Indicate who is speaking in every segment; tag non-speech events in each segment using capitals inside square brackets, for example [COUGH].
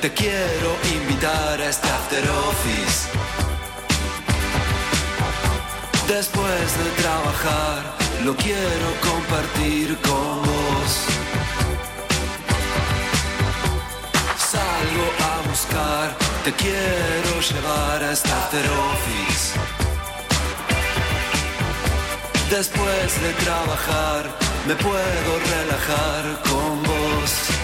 Speaker 1: te quiero invitar a este after office. Después de trabajar, lo quiero compartir con vos. Salgo a buscar, te quiero llevar a este after office. Después de trabajar, me puedo relajar con vos,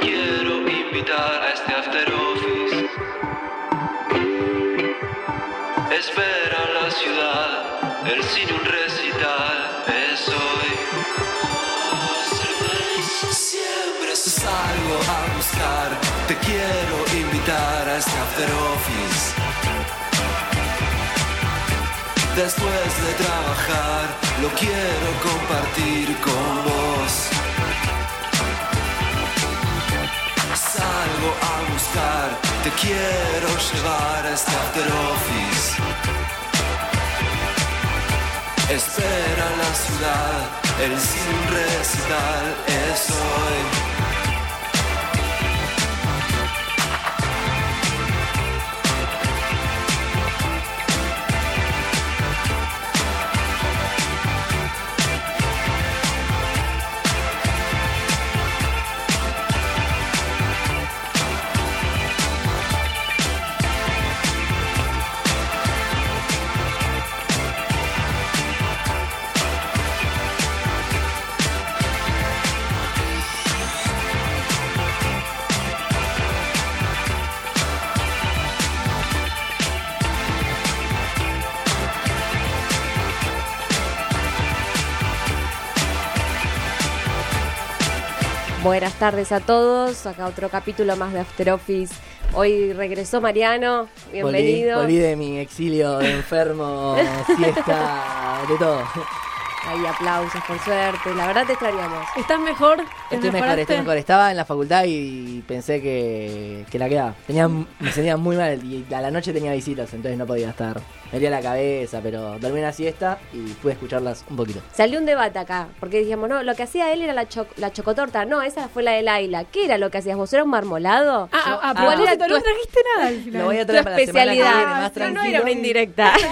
Speaker 1: quiero invitar a este after office. Espera la ciudad, el cine un recital, es hoy. Feliz Siempre salgo a buscar, te quiero invitar a este after office. Después de trabajar, lo quiero compartir con vos. A buscar, te quiero llevar a este office. Espera la ciudad, el sin recital es hoy.
Speaker 2: Buenas tardes a todos, acá otro capítulo más de After Office. Hoy regresó Mariano, bienvenido.
Speaker 3: Volví, volví de mi exilio de enfermo, [LAUGHS] siesta, de todo.
Speaker 2: Ahí aplausos, por suerte. La verdad te extrañamos.
Speaker 4: ¿Estás mejor?
Speaker 3: Estoy mejor, estoy mejor. Estaba en la facultad y pensé que, que la quedaba. Tenía, me sentía muy mal y a la noche tenía visitas, entonces no podía estar. Me dolía la cabeza, pero dormí una siesta y pude escucharlas un poquito.
Speaker 2: Salió un debate acá, porque decíamos, no, lo que hacía él era la, cho- la chocotorta. No, esa fue la de Laila. ¿Qué era lo que hacías vos? ¿Era un marmolado?
Speaker 4: Ah, a, a
Speaker 2: ¿Cuál era
Speaker 4: propósito,
Speaker 2: tu,
Speaker 4: no trajiste nada al final.
Speaker 3: Lo voy a
Speaker 2: tu
Speaker 3: traer para la semana que
Speaker 2: especialidad?
Speaker 3: viene, más
Speaker 2: no, no era una indirecta. [LAUGHS]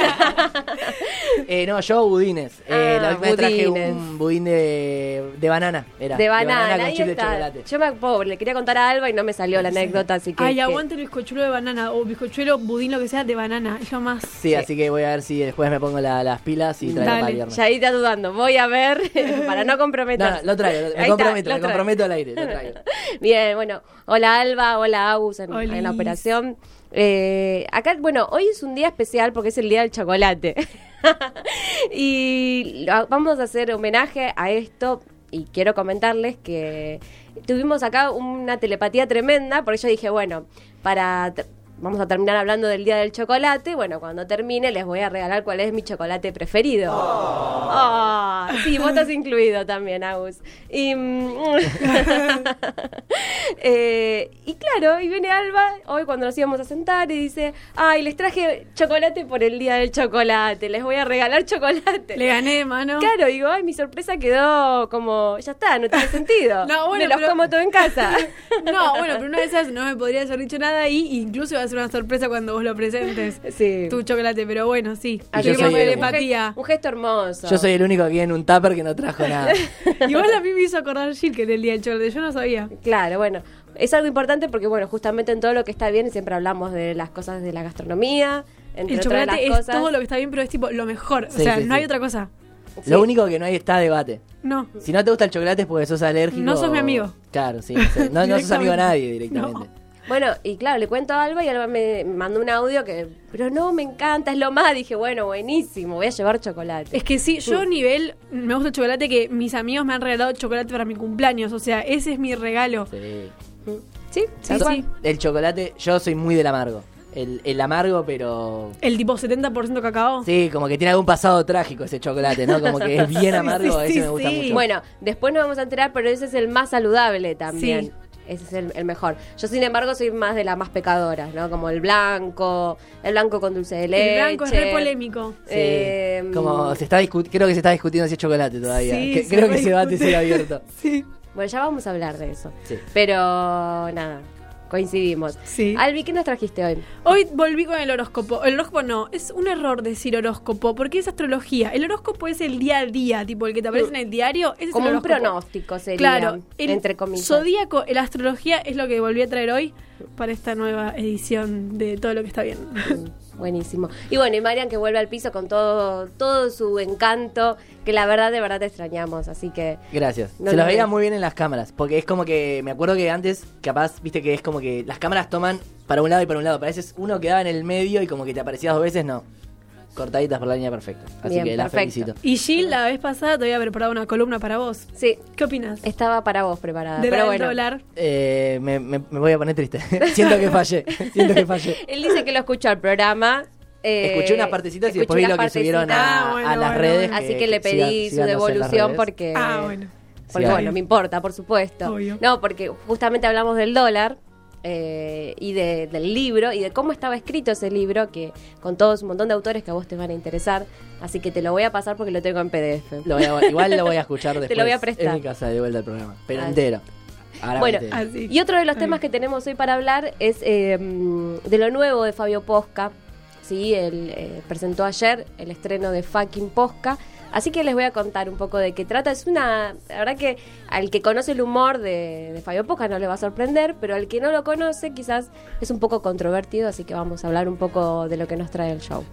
Speaker 3: Eh, no, yo budines. Eh,
Speaker 2: Ah,
Speaker 3: la última vez traje
Speaker 2: budines.
Speaker 3: un budín de, de banana. Era,
Speaker 2: de banana,
Speaker 3: con
Speaker 2: ahí
Speaker 3: chip de
Speaker 2: está.
Speaker 3: chocolate.
Speaker 2: Yo me pobre, le quería contar a Alba y no me salió la anécdota, así que.
Speaker 4: Ay,
Speaker 2: que-
Speaker 4: aguante el bizcochuelo de banana o bizcochuelo, budín, lo que sea, de banana. Es lo más.
Speaker 3: Sí, así que voy a ver si después me pongo la- las pilas y traigo
Speaker 4: Dale.
Speaker 3: para el viernes.
Speaker 2: Ya ahí está dudando. Voy a ver [LAUGHS] para no
Speaker 3: No,
Speaker 2: comprometer.
Speaker 3: no, lo traigo, lo- me
Speaker 2: Ahí
Speaker 3: comprometo, me al aire, lo traigo. [LAUGHS]
Speaker 2: Bien, bueno, hola Alba, hola Agus en, la operación. Eh, acá, bueno, hoy es un día especial porque es el día del chocolate. [LAUGHS] y vamos a hacer homenaje a esto y quiero comentarles que tuvimos acá una telepatía tremenda, porque yo dije, bueno, para... Vamos a terminar hablando del día del chocolate. Bueno, cuando termine les voy a regalar cuál es mi chocolate preferido. Ah, sí, vos estás incluido también, Agus. Y, mm, [LAUGHS] eh, y claro, y viene Alba hoy cuando nos íbamos a sentar y dice, ay, les traje chocolate por el día del chocolate, les voy a regalar chocolate.
Speaker 4: Le gané, mano.
Speaker 2: Claro, digo, ay, mi sorpresa quedó como, ya está, no tiene sentido. [LAUGHS]
Speaker 4: No, bueno,
Speaker 2: Me los
Speaker 4: pero-
Speaker 2: como todo en casa. [LAUGHS]
Speaker 4: No, bueno, pero una de esas no me podrías haber dicho nada y incluso a ser una sorpresa cuando vos lo presentes. [LAUGHS]
Speaker 2: Sí.
Speaker 4: Tu chocolate, pero bueno, sí.
Speaker 3: Soy el-
Speaker 4: telepatía.
Speaker 2: Un gesto hermoso.
Speaker 3: Yo soy el único aquí en un tupper que no trajo nada. [LAUGHS]
Speaker 4: Igual a mí me hizo acordar Gil que era el día del chocolate. Yo no sabía.
Speaker 2: Claro, bueno, es algo importante porque, bueno, justamente en todo lo que está bien siempre hablamos de las cosas de la gastronomía. Entre
Speaker 4: El
Speaker 2: otras
Speaker 4: chocolate
Speaker 2: las
Speaker 4: es
Speaker 2: cosas.
Speaker 4: todo lo que está bien, pero es tipo lo mejor.
Speaker 3: Sí,
Speaker 4: o sea,
Speaker 3: sí,
Speaker 4: no hay otra cosa.
Speaker 2: Sí.
Speaker 3: Lo único que no hay está debate.
Speaker 4: No.
Speaker 3: Si no te gusta el chocolate es porque sos alérgico.
Speaker 4: No sos mi
Speaker 3: o-
Speaker 4: amigo.
Speaker 3: Claro, sí. sí. No, no sos amigo de
Speaker 4: Directamente.
Speaker 3: nadie directamente.
Speaker 2: Bueno, y claro, le cuento a Alba y Alba me mandó un audio que, pero no, me encanta, es lo más. Dije, bueno, buenísimo, voy a llevar chocolate.
Speaker 4: Es que sí, yo a nivel, me gusta el chocolate que mis amigos me han regalado chocolate para mi cumpleaños. O sea, ese es mi regalo.
Speaker 3: Sí.
Speaker 2: ¿Sí?
Speaker 4: Sí,
Speaker 2: cual.
Speaker 4: sí.
Speaker 3: El chocolate, yo soy muy del amargo. El, el amargo, pero.
Speaker 4: El tipo 70% cacao.
Speaker 3: Sí, como que tiene algún pasado trágico ese chocolate, ¿no? Como que es bien [LAUGHS]
Speaker 4: Sí,
Speaker 3: amargo,
Speaker 4: sí,
Speaker 3: ese
Speaker 4: sí,
Speaker 3: me gusta
Speaker 4: sí.
Speaker 3: mucho.
Speaker 2: Bueno, después nos vamos a enterar, pero ese es el más saludable también. Ese es el, el mejor. Yo, sin embargo, soy más de las más pecadoras, ¿no? Como el blanco, el blanco con dulce de leche.
Speaker 4: El blanco es re polémico.
Speaker 3: Sí.
Speaker 2: Eh,
Speaker 3: Como se está creo que se está discutiendo si es chocolate todavía.
Speaker 4: Sí,
Speaker 3: Que-
Speaker 4: se
Speaker 3: creo que ese debate sigue abierto. [LAUGHS]
Speaker 4: Sí.
Speaker 2: Bueno, ya vamos a hablar de eso.
Speaker 3: Sí.
Speaker 2: Pero nada, coincidimos.
Speaker 4: Sí.
Speaker 2: Albi, ¿qué nos trajiste hoy?
Speaker 4: Hoy volví con el horóscopo. El horóscopo no, es un error decir horóscopo, porque es astrología. El horóscopo es el día a día, tipo el que te aparece en el diario. Ese
Speaker 2: Como
Speaker 4: es el
Speaker 2: un pronóstico sería,
Speaker 4: Claro, el
Speaker 2: entre comillas.
Speaker 4: Zodíaco, la astrología es lo que volví a traer hoy para esta nueva edición de todo lo que está bien.
Speaker 2: Buenísimo. Y bueno, y Marian que vuelve al piso con todo, todo su encanto, que la verdad, de verdad te extrañamos. Así que
Speaker 3: Gracias.
Speaker 2: No
Speaker 3: Se
Speaker 2: lo
Speaker 3: los veía muy bien en las cámaras. Porque es como que. Me acuerdo que antes, capaz, viste que es como que las cámaras toman para un lado y para un lado. Pero a veces uno quedaba en el medio y como que te aparecía dos veces, no. Cortaditas por la línea perfecta. Así
Speaker 2: Bien,
Speaker 3: que la
Speaker 2: perfecto.
Speaker 3: felicito.
Speaker 4: Y Jill, la vez pasada te había preparado una columna para vos.
Speaker 2: sí,
Speaker 4: ¿Qué opinas?
Speaker 2: estaba para vos preparada.
Speaker 4: De la
Speaker 2: pero
Speaker 4: del
Speaker 2: bueno.
Speaker 4: dólar.
Speaker 3: Eh, me, me- me voy a poner triste. [LAUGHS] Siento que fallé. Siento que fallé. [LAUGHS]
Speaker 2: Él dice que lo escuchó al programa. eh,
Speaker 3: Escuché unas partecitas y después vi lo
Speaker 2: las
Speaker 3: que subieron a.
Speaker 4: Ah, bueno,
Speaker 3: a las
Speaker 4: bueno,
Speaker 3: redes.
Speaker 2: Así que le pedí su
Speaker 3: las
Speaker 2: devolución porque.
Speaker 4: Ah, bueno.
Speaker 2: Porque
Speaker 3: Sí,
Speaker 2: bueno, me importa, por supuesto.
Speaker 4: Obvio.
Speaker 2: No, porque justamente hablamos del dólar eh, y de- del libro y de cómo estaba escrito ese libro, que con todos un montón de autores que a vos te van a interesar. Así que te lo voy a pasar porque lo tengo en PDF.
Speaker 3: Lo voy a- igual lo voy a escuchar [LAUGHS]
Speaker 2: Te
Speaker 3: después.
Speaker 2: lo voy a prestar.
Speaker 3: En mi casa de vuelta al programa. Pero entero. Ahora
Speaker 2: Bueno.
Speaker 4: Así.
Speaker 2: Y otro de los temas que tenemos hoy para hablar es eh, de lo nuevo de Fabio Posca. Sí, él eh, presentó ayer el estreno de Fucking Posca. Así que les voy a contar un poco de qué trata. Es una. La verdad que al que conoce el humor de, Fabio Posca no le va a sorprender, pero al que no lo conoce quizás es un poco controvertido. Así que vamos a hablar un poco de lo que nos trae el show.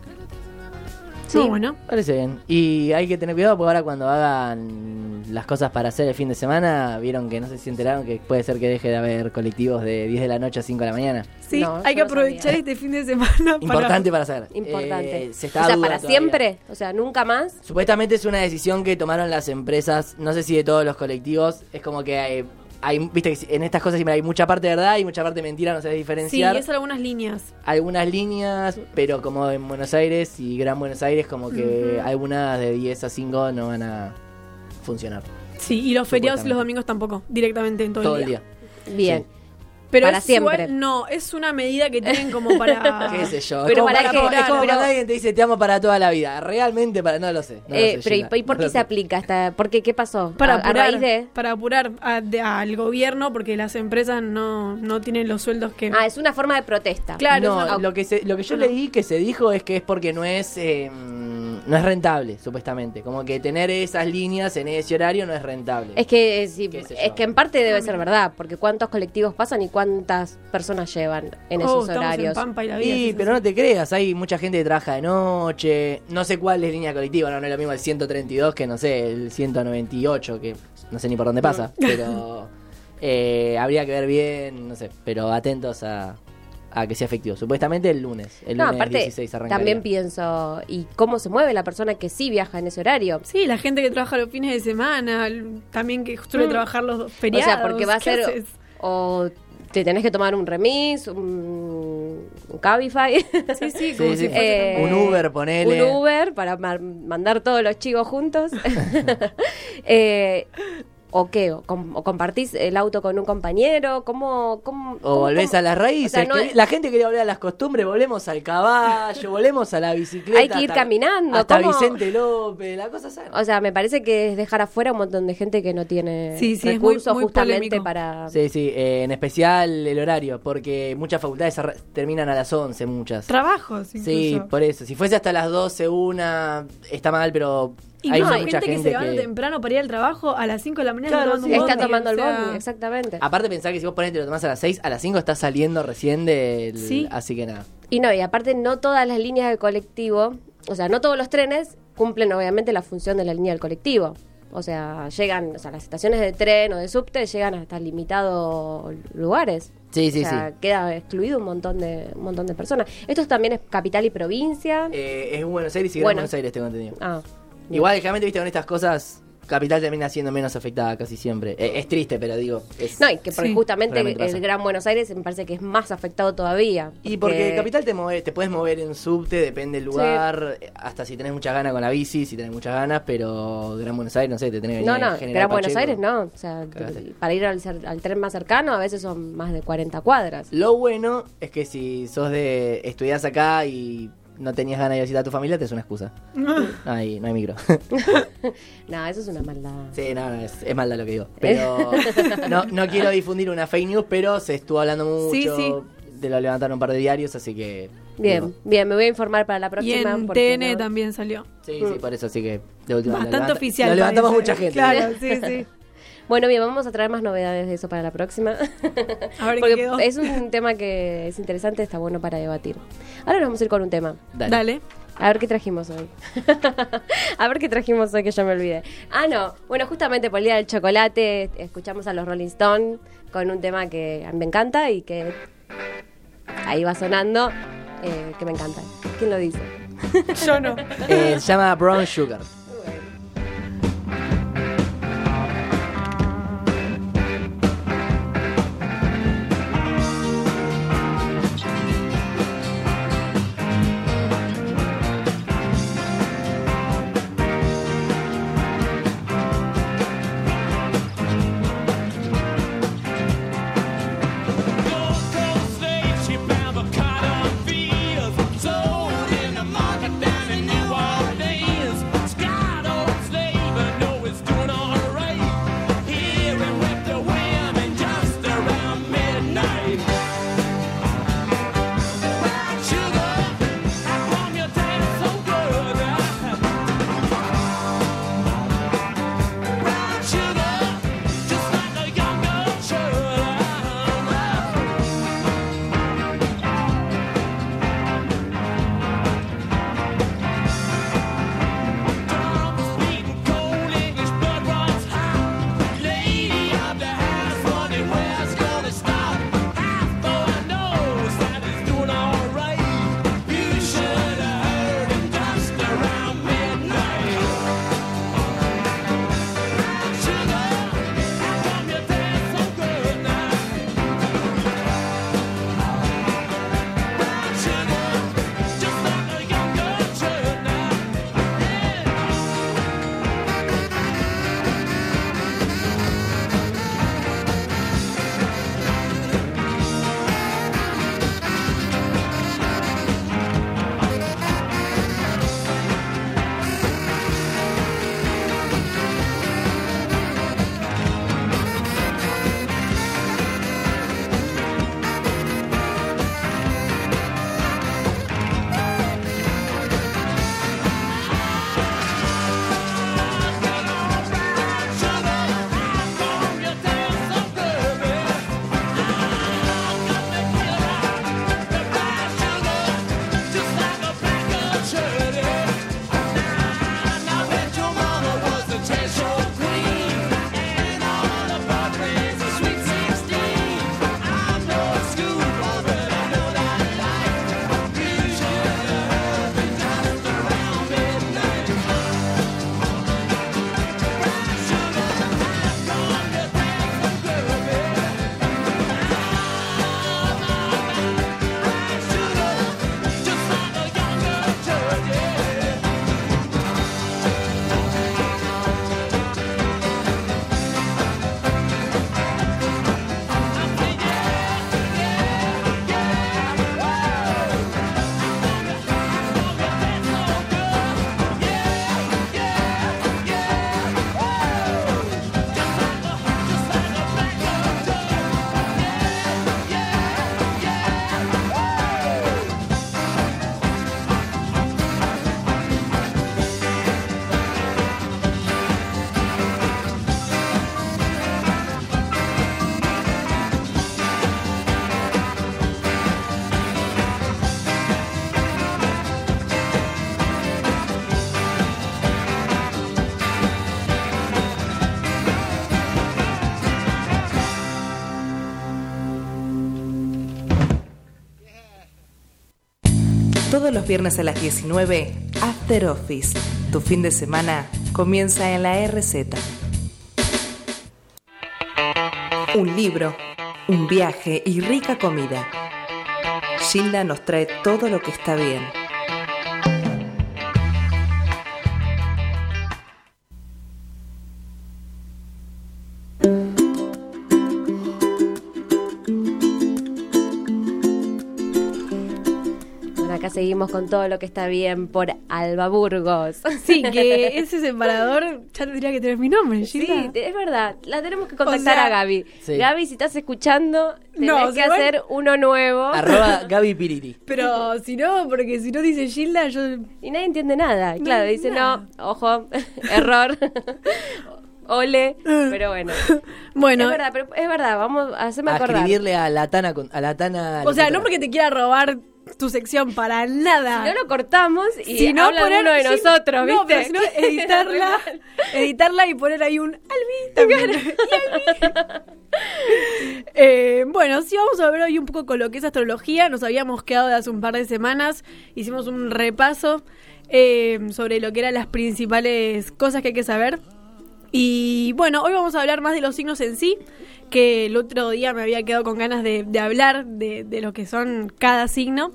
Speaker 4: Sí, bueno.
Speaker 3: Parece bien. Y hay que tener cuidado porque ahora cuando hagan las cosas para hacer el fin de semana, vieron que no sé si se enteraron que puede ser que deje de haber colectivos de 10 de la noche a 5 de la mañana.
Speaker 4: Sí,
Speaker 2: No,
Speaker 4: hay que aprovechar
Speaker 2: sabía.
Speaker 4: este fin de semana para...
Speaker 3: Importante para hacer.
Speaker 2: Importante.
Speaker 3: Eh, se está
Speaker 2: o sea, para
Speaker 3: todavía.
Speaker 2: siempre. O sea, nunca más.
Speaker 3: Supuestamente es una decisión que tomaron las empresas, no sé si de todos los colectivos, es como que hay, hay- viste que en estas cosas siempre hay mucha parte de verdad y mucha parte de mentira, no sé
Speaker 4: Sí,
Speaker 3: diferenciar.
Speaker 4: es algunas líneas.
Speaker 3: algunas líneas, pero como en Buenos Aires y Gran Buenos Aires, como que algunas de 10 a 5 no van a funcionar
Speaker 4: Sí, y los feriados y los domingos tampoco, directamente en todo,
Speaker 3: todo
Speaker 4: el
Speaker 3: el
Speaker 4: día.
Speaker 3: día.
Speaker 2: Bien.
Speaker 4: Pero
Speaker 2: Para
Speaker 4: es
Speaker 2: siempre.
Speaker 4: igual- no, es una medida que tienen como [LAUGHS] para...
Speaker 3: ¿Qué sé yo?
Speaker 2: Pero
Speaker 3: es como,
Speaker 2: para
Speaker 3: como- es como
Speaker 2: pero-
Speaker 3: cuando alguien te dice te amo para toda la vida. Realmente para. No lo sé. no lo
Speaker 2: Eh,
Speaker 3: sé,
Speaker 2: pero ¿y,
Speaker 3: Gina,
Speaker 2: y por qué se aplica esta? ¿Por qué? ¿Qué pasó?
Speaker 4: Para
Speaker 2: a, a
Speaker 4: apurar,
Speaker 2: raíz de.
Speaker 4: para apurar a- de- al gobierno porque las empresas no, no tienen los sueldos que...
Speaker 2: Ah, es una forma de protesta.
Speaker 4: Claro,
Speaker 3: no, lo que se- lo que yo
Speaker 4: No.
Speaker 3: leí que se dijo es que es porque no es eh, no es rentable, supuestamente. Como que tener esas líneas en ese horario no es rentable.
Speaker 2: Es que, eh, es que en parte debe ser verdad, porque cuántos colectivos pasan y cuántas personas llevan en
Speaker 4: Oh,
Speaker 2: esos
Speaker 4: en
Speaker 2: horarios.
Speaker 4: Pampa y la vida.
Speaker 3: Sí, pero
Speaker 4: así.
Speaker 3: no te creas, hay mucha gente que trabaja de noche, no sé cuál es línea colectiva, no, no es lo mismo el 132 que no sé, el 198, que no sé ni por dónde pasa, pero [LAUGHS] eh, habría que ver bien, no sé, pero atentos a, a que sea efectivo. Supuestamente el lunes, el
Speaker 2: no,
Speaker 3: lunes
Speaker 2: aparte,
Speaker 3: 16 arrancaría.
Speaker 2: también pienso, ¿y cómo se mueve la persona que sí viaja en ese horario?
Speaker 4: Sí, la gente que trabaja los fines de semana, también que suele
Speaker 2: Mm.
Speaker 4: trabajar los
Speaker 2: O
Speaker 4: feriados.
Speaker 2: sea, porque va a
Speaker 4: ¿qué
Speaker 2: ser.
Speaker 4: haces?
Speaker 2: O te tenés que tomar un remis, un, un Cabify.
Speaker 4: Sí, sí,
Speaker 3: Sí,
Speaker 4: como
Speaker 3: sí. [LAUGHS]
Speaker 4: si fuese
Speaker 2: Eh,
Speaker 3: Un Uber, ponele.
Speaker 2: Un Uber para ma- mandar todos los chivos juntos. [LAUGHS] Eh, ¿O qué? ¿O, com- o compartís el auto con un compañero? ¿Cómo? cómo
Speaker 3: O volvés a las raíces.
Speaker 2: O sea, no
Speaker 3: que
Speaker 2: es-
Speaker 3: La gente quería volver a las costumbres, volvemos al caballo, volvemos a la bicicleta.
Speaker 2: Hay que ir
Speaker 3: hasta-
Speaker 2: caminando,
Speaker 3: Hasta
Speaker 2: ¿cómo?
Speaker 3: Vicente López, la cosa sana.
Speaker 2: O sea, me parece que es dejar afuera un montón de gente que no tiene
Speaker 4: Sí, sí, es muy-
Speaker 2: recursos
Speaker 4: muy
Speaker 2: justamente
Speaker 4: polémico.
Speaker 2: para...
Speaker 3: Sí, sí, eh, en especial el horario, porque muchas facultades terminan a las 11, muchas.
Speaker 4: Trabajos, incluso.
Speaker 3: Sí, por eso. Si fuese hasta las 12, una, está mal, pero
Speaker 4: Y
Speaker 3: hay
Speaker 4: no,
Speaker 3: mucha
Speaker 4: hay gente, que se levanta
Speaker 3: que...
Speaker 4: temprano para ir al trabajo a las 5 de la mañana
Speaker 3: Claro,
Speaker 4: tomando
Speaker 3: sí.
Speaker 4: un
Speaker 2: Está
Speaker 4: bondi,
Speaker 2: tomando el
Speaker 4: o sea,
Speaker 2: bondi, exactamente.
Speaker 3: Aparte pensá que si vos ponés y lo tomás a las 6, a las 5 estás saliendo recién del...
Speaker 4: Sí.
Speaker 3: Así que nada.
Speaker 2: Y no, y aparte no todas las líneas de colectivo, o sea, no todos los trenes cumplen obviamente la función de la línea del colectivo. O sea, llegan, o sea, las estaciones de tren o de subte llegan hasta limitados lugares.
Speaker 3: Sí, sí,
Speaker 2: o sea,
Speaker 3: sí.
Speaker 2: queda excluido un montón de un montón de personas. Esto también es capital y provincia.
Speaker 3: Eh, es Buenos Aires y Gran
Speaker 2: Bueno.
Speaker 3: Buenos Aires, tengo entendido.
Speaker 2: ah.
Speaker 3: Igual, generalmente, viste, con estas cosas
Speaker 5: Capital termina siendo menos afectada casi siempre. Eh, es triste, pero digo. Es,
Speaker 2: No, y que porque
Speaker 4: Sí,
Speaker 2: justamente el
Speaker 5: pasa.
Speaker 2: Gran Buenos Aires me parece que es más afectado todavía.
Speaker 5: Y porque Capital te mueve, te puedes mover en subte, depende del lugar, eh, hasta si tenés muchas ganas con la bici, si tenés muchas ganas, pero Gran Buenos Aires, no sé, te tenés que
Speaker 2: No, no,
Speaker 5: General
Speaker 2: Gran Buenos
Speaker 5: Pacheco.
Speaker 2: Aires no. O sea,
Speaker 5: Cagate.
Speaker 2: te- para ir al, al tren más cercano a veces son más de 40 cuadras.
Speaker 5: Lo bueno es que si sos de estudiás acá y no tenías ganas de visitar a tu familia, te es una excusa. [LAUGHS] No hay, no hay micro. [LAUGHS]
Speaker 2: No, eso es una maldad.
Speaker 5: sí, no, no, es, es maldad lo que digo. Pero [LAUGHS] no, no quiero difundir una fake news, pero se estuvo hablando mucho.
Speaker 4: Sí, sí.
Speaker 5: De lo levantaron un par de diarios, así que.
Speaker 2: Bien,
Speaker 5: digo,
Speaker 2: bien, me voy a informar para la
Speaker 4: Y
Speaker 2: próxima.
Speaker 4: en
Speaker 2: porque
Speaker 4: TN
Speaker 2: no-
Speaker 4: también salió.
Speaker 5: Sí, sí, por eso, así que. De última, lo
Speaker 4: Bastante
Speaker 5: levanta-
Speaker 4: oficial.
Speaker 5: Lo levantamos
Speaker 4: parece.
Speaker 5: mucha gente.
Speaker 4: Claro, sí, sí.
Speaker 2: Bueno, bien, vamos a traer más novedades de eso para la próxima. [LAUGHS]
Speaker 4: A ver
Speaker 2: Porque
Speaker 4: quedó.
Speaker 2: es un tema que es interesante, está bueno para debatir. Ahora nos vamos a ir con un tema.
Speaker 5: Dale.
Speaker 4: Dale.
Speaker 2: A ver qué trajimos hoy. [LAUGHS] a ver qué trajimos hoy que ya me olvidé. Ah, no. Bueno, justamente por el día del chocolate escuchamos a los Rolling Stones con un tema que me encanta y que ahí va sonando, eh, que me encanta. ¿Quién lo dice?
Speaker 4: Yo no.
Speaker 5: Eh, se llama Brown Sugar.
Speaker 6: Los viernes a las 19, After Office. Tu fin de semana comienza en la RZ. Un libro, un viaje y rica comida. Gilda nos trae todo lo que está bien.
Speaker 2: Seguimos con todo lo que está bien por Alba Burgos.
Speaker 4: Sí, que [LAUGHS] ese separador ya tendría que tener mi nombre,
Speaker 2: Sí,
Speaker 4: Gilda.
Speaker 2: es verdad. La tenemos que contactar
Speaker 4: sea,
Speaker 2: a Gaby.
Speaker 3: Sí.
Speaker 2: Gaby, si estás escuchando, tenés
Speaker 4: No,
Speaker 2: que hacer uno nuevo.
Speaker 3: Arroba [LAUGHS] Gaby Piriri.
Speaker 4: Pero si no, porque si no dice Gilda, yo...
Speaker 2: Y nadie entiende nada. Claro, dice,
Speaker 4: nada.
Speaker 2: no, ojo, [LAUGHS] error. Ole. Pero bueno.
Speaker 4: Bueno,
Speaker 2: es verdad, pero es verdad, vamos a hacerme
Speaker 3: A
Speaker 2: acordar.
Speaker 3: escribirle a la Tana. con- A la Tana
Speaker 4: o sea, no porque te quiera robar tu sección para nada.
Speaker 2: Si no lo cortamos y
Speaker 4: Si no,
Speaker 2: habla
Speaker 4: poner-
Speaker 2: uno de nosotros,
Speaker 4: no,
Speaker 2: ¿viste?
Speaker 4: pero si no, editarla, editarla y poner ahí un Albi también. [LAUGHS] Y Albi. Eh, bueno, sí vamos a ver hoy un poco con lo que es astrología. Nos habíamos quedado de hace un par de semanas. Hicimos un repaso eh, sobre lo que eran las principales cosas que hay que saber. Y bueno, hoy vamos a hablar más de los signos en sí, que el otro día me había quedado con ganas de, de hablar de, de lo que son cada signo.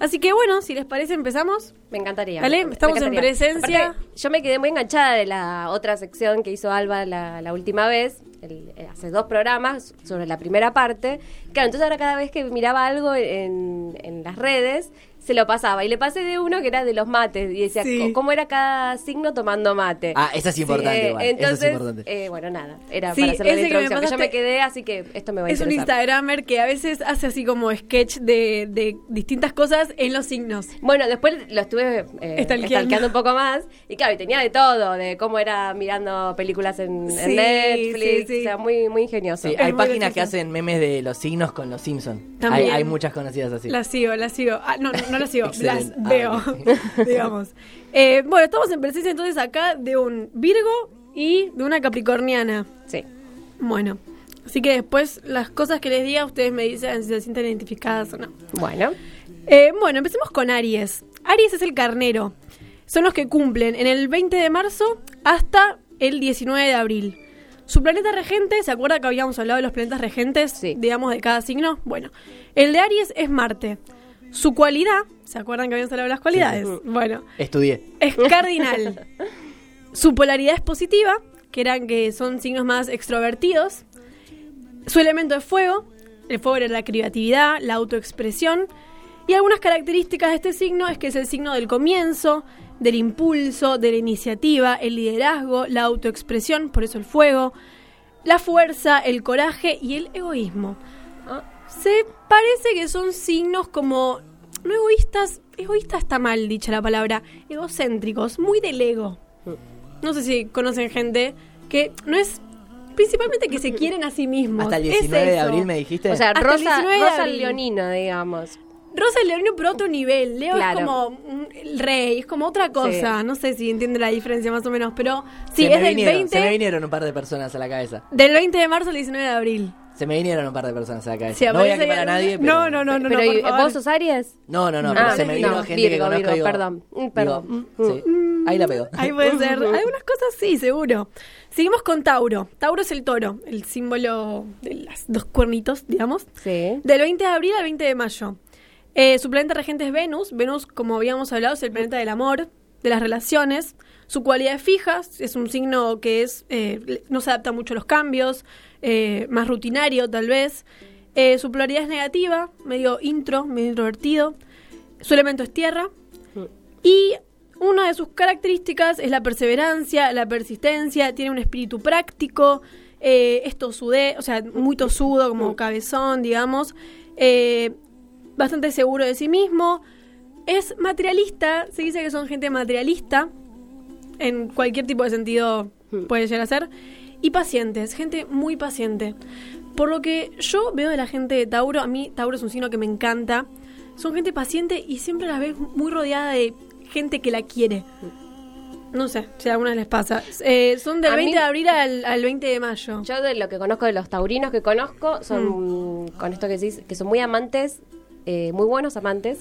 Speaker 4: Así que bueno, si les parece empezamos.
Speaker 2: Me encantaría.
Speaker 4: Dale,
Speaker 2: me
Speaker 4: estamos en
Speaker 2: encantaría.
Speaker 4: presencia.
Speaker 2: Aparte, yo me quedé muy enganchada de la otra sección que hizo Alba la, la última vez, el- eh, hace dos programas, sobre la primera parte. Claro, entonces ahora cada vez que miraba algo en, en las redes, se lo pasaba. Y le pasé de uno que era de los mates, y decía
Speaker 4: Sí.
Speaker 2: cómo era cada signo tomando mate.
Speaker 3: Ah, esa es importante
Speaker 2: Eh,
Speaker 3: igual, esa es
Speaker 2: Entonces,
Speaker 3: importante.
Speaker 2: eh, bueno, nada, era
Speaker 4: Sí,
Speaker 2: para hacerle la
Speaker 4: ese que me
Speaker 2: introducción, que, yo me quedé, así que esto me va a
Speaker 4: Es un
Speaker 2: interesar.
Speaker 4: Instagramer que a veces hace así como sketch de, de distintas cosas en los signos.
Speaker 2: Bueno, después lo estuve eh,
Speaker 4: stalkeando
Speaker 2: un poco más. Y claro, y tenía de todo, de cómo era mirando películas en, en
Speaker 4: Sí,
Speaker 2: Netflix.
Speaker 4: sí, sí.
Speaker 2: O sea, muy, muy ingenioso.
Speaker 3: Hay
Speaker 4: muy
Speaker 3: páginas que hacen memes de los signos con los Simpsons. Hay,
Speaker 4: También.
Speaker 3: hay muchas conocidas así.
Speaker 4: Las sigo, las sigo. Ah, no, no, no las sigo, las
Speaker 3: Excelente. Ah,
Speaker 4: veo, [LAUGHS] digamos. Eh, bueno, estamos en presencia entonces acá de un Virgo y de una Capricorniana.
Speaker 2: Sí.
Speaker 4: Bueno, así que después las cosas que les diga ustedes me dicen si se sienten identificadas o no.
Speaker 2: Bueno,
Speaker 4: Eh, bueno, empecemos con Aries. Aries es el carnero. Son los que cumplen en el 20 de marzo hasta el 19 de abril. Su planeta regente, ¿se acuerda que habíamos hablado de los planetas regentes,
Speaker 2: Sí.
Speaker 4: digamos, de cada signo? Bueno, el de Aries es Marte. Su cualidad, ¿se acuerdan que habíamos hablado de las cualidades? Bueno,
Speaker 3: Estudié.
Speaker 4: es cardinal. Su polaridad es positiva, que eran que son signos más extrovertidos. Su elemento es fuego. El fuego era la creatividad, la autoexpresión. Y algunas características de este signo es que es el signo del comienzo, del impulso, de la iniciativa, el liderazgo, la autoexpresión, por eso el fuego, la fuerza, el coraje y el egoísmo. Se parece que son signos como no egoístas, egoísta está mal dicha la palabra, egocéntricos, muy del ego. No sé si conocen gente que no es principalmente que se [LAUGHS] quieren a sí mismos.
Speaker 3: Hasta el
Speaker 4: es
Speaker 3: 19 de abril me dijiste.
Speaker 2: o sea,
Speaker 4: Hasta
Speaker 2: Rosa,
Speaker 4: 19 de
Speaker 2: Rosa. Leonino, digamos.
Speaker 4: Rosa y Leonino por otro nivel. Leo
Speaker 2: Claro.
Speaker 4: es como el rey, es como otra cosa.
Speaker 2: Sí.
Speaker 4: No sé si entiende la diferencia más o menos, pero sí,
Speaker 3: se,
Speaker 4: es
Speaker 3: me
Speaker 4: del
Speaker 3: vinieron,
Speaker 4: 20,
Speaker 3: se me vinieron un par de personas a la cabeza.
Speaker 4: del 20 de marzo al 19 de abril.
Speaker 3: Se me vinieron un par de personas a la cabeza.
Speaker 4: Sí,
Speaker 3: no voy a quemar a nadie, pero...
Speaker 4: No, no, no, no,
Speaker 2: Pero,
Speaker 4: no,
Speaker 2: ¿y-
Speaker 4: por favor.
Speaker 2: ¿vos sos Aries?
Speaker 3: No, no, no,
Speaker 2: Ah,
Speaker 3: pero se me vino
Speaker 2: no,
Speaker 3: gente
Speaker 2: Virgo,
Speaker 3: que conozco
Speaker 2: Virgo,
Speaker 3: digo,
Speaker 2: perdón. Mm,
Speaker 3: digo,
Speaker 2: perdón.
Speaker 3: mm, sí, ahí la pegó.
Speaker 4: Ahí puede [LAUGHS] ser. Algunas cosas sí, seguro. Seguimos con Tauro. Tauro es el toro, el símbolo de los dos cuernitos, digamos.
Speaker 2: Sí.
Speaker 4: Del 20 de abril al 20 de mayo. Eh, su planeta regente es Venus. Venus, como habíamos hablado, es el planeta del amor, de las relaciones. Su cualidad es fija, es un signo que es eh, no se adapta mucho a los cambios, eh, más rutinario tal vez. Eh, su polaridad es negativa, medio intro, medio introvertido. Su elemento es tierra. Y una de sus características es la perseverancia, la persistencia, tiene un espíritu práctico, es tosude, o sea, muy tosudo, como cabezón, digamos, bastante seguro de sí mismo, es materialista, se dice que son gente materialista, en cualquier tipo de sentido puede llegar a ser, y pacientes, gente muy paciente. Por lo que yo veo de la gente de Tauro, a mí Tauro es un signo que me encanta, son gente paciente y siempre las ves muy rodeada de gente que la quiere. No sé si a algunas les pasa. Eh, son del
Speaker 2: A mí-
Speaker 4: 20 de abril al, al 20 de mayo.
Speaker 2: Yo de lo que conozco de los taurinos que conozco, son, con esto que decís, que son muy amantes eh, muy buenos amantes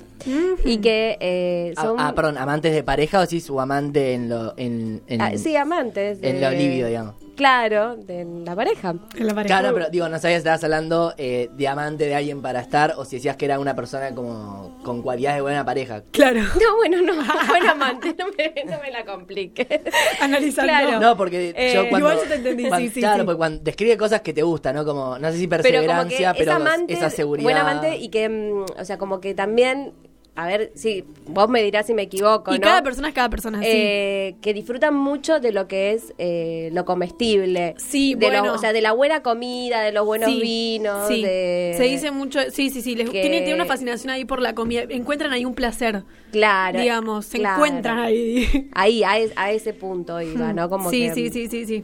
Speaker 2: y que eh,
Speaker 3: Ah,
Speaker 2: son...
Speaker 3: ah, perdón, amantes de pareja o sí su amante en lo. En, en,
Speaker 2: Ah, sí, amantes.
Speaker 3: en
Speaker 2: de-
Speaker 3: lo lívido, digamos.
Speaker 2: Claro, de la pareja.
Speaker 4: En la pareja.
Speaker 3: Claro, pero digo, no sabías si estabas hablando eh, de amante de alguien para estar o si decías que era una persona como con cualidades de buena pareja.
Speaker 4: Claro. [LAUGHS]
Speaker 2: No, bueno, no, buen amante, no me, no me la complique.
Speaker 4: Analizando.
Speaker 2: Claro.
Speaker 3: No, porque
Speaker 2: Eh,
Speaker 3: yo cuando.
Speaker 4: igual yo te entendí,
Speaker 3: cuando-
Speaker 4: sí, sí,
Speaker 3: Claro,
Speaker 4: sí.
Speaker 3: porque cuando describe cosas que te gustan, ¿no? Como, no sé si
Speaker 2: pero como que
Speaker 3: perseverancia, pero,
Speaker 2: es amante,
Speaker 3: esa seguridad.
Speaker 2: buen amante y que, mm, o sea, como que también, a ver, sí, vos me dirás si me equivoco,
Speaker 4: Y
Speaker 2: ¿no?
Speaker 4: cada persona es cada persona, sí.
Speaker 2: Eh, que disfrutan mucho de lo que es eh, lo comestible.
Speaker 4: Sí,
Speaker 2: de lo-
Speaker 4: bueno.
Speaker 2: o sea, de la buena comida, de los buenos
Speaker 4: Sí,
Speaker 2: vinos.
Speaker 4: sí.
Speaker 2: de-
Speaker 4: Se dice mucho, sí, sí, sí, les,
Speaker 2: que-
Speaker 4: tienen, tienen una fascinación ahí por la comida, encuentran ahí un placer,
Speaker 2: Claro.
Speaker 4: digamos, se
Speaker 2: claro.
Speaker 4: encuentran ahí. [LAUGHS]
Speaker 2: Ahí, a, es- a ese punto iba, ¿no? Como
Speaker 4: sí,
Speaker 2: que-
Speaker 4: sí, sí, sí, sí.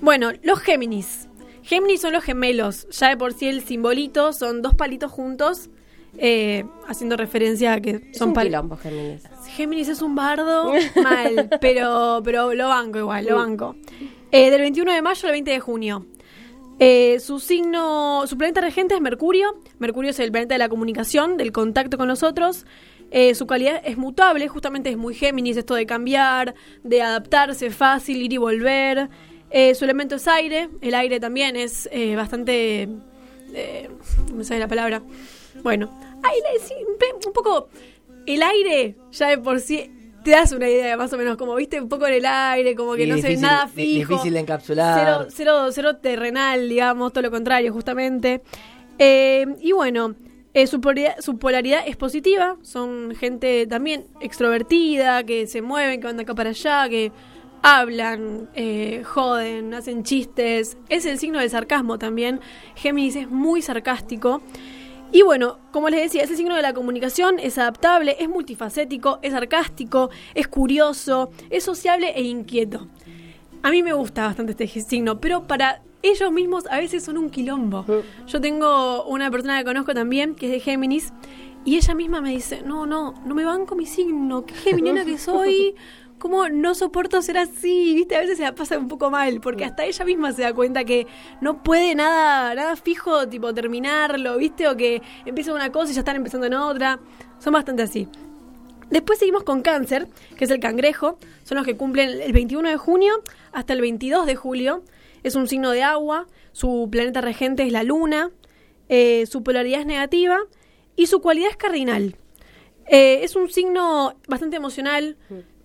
Speaker 4: Bueno, los Géminis. Géminis son los gemelos. Ya de por sí el simbolito son dos palitos juntos, eh, haciendo referencia a que son
Speaker 2: un
Speaker 4: pal-
Speaker 2: quilombo, Géminis.
Speaker 4: Géminis es un bardo [LAUGHS] mal, pero, pero lo banco igual, lo banco. Eh, del 21 de mayo al 20 de junio. Eh, su signo, su planeta regente es Mercurio. Mercurio es el planeta de la comunicación, del contacto con los otros. Eh, su calidad es mutable, justamente es muy Géminis, esto de cambiar, de adaptarse fácil, ir y volver. Eh, su elemento es aire, el aire también es bastante... No me sale la palabra. Bueno, aire, sí, un poco... El aire, ya de por sí, te das una idea más o menos, como viste, un poco en el aire, como que
Speaker 3: Y
Speaker 4: no se ve
Speaker 3: difícil-
Speaker 4: nada
Speaker 3: di-
Speaker 4: fijo.
Speaker 3: difícil de encapsular.
Speaker 4: Cero, cero, cero terrenal, digamos, todo lo contrario, justamente. Eh, y bueno, eh, su, polaridad, su polaridad es positiva, son gente también extrovertida, que se mueven, que van de acá para allá, que hablan, eh, joden, hacen chistes. Es el signo del sarcasmo también. Géminis es muy sarcástico. Y bueno, como les decía, es el signo de la comunicación, es adaptable, es multifacético, es sarcástico, es curioso, es sociable e inquieto. A mí me gusta bastante este signo, pero para ellos mismos a veces son un quilombo. Yo tengo una persona que conozco también, que es de Géminis, y ella misma me dice, no, no, no me banco mi signo, qué geminiana que [LAUGHS] soy, cómo no soporto ser así, viste, a veces se la pasa un poco mal, porque hasta ella misma se da cuenta que no puede nada, nada fijo, tipo terminarlo, viste, o que empieza una cosa y ya están empezando en otra, son bastante así. Después seguimos con cáncer, que es el cangrejo. Son los que cumplen el 21 de junio hasta el 22 de julio. Es un signo de agua. Su planeta regente es la luna. eh, su polaridad es negativa. Y su cualidad es cardinal. Eh, es un signo bastante emocional.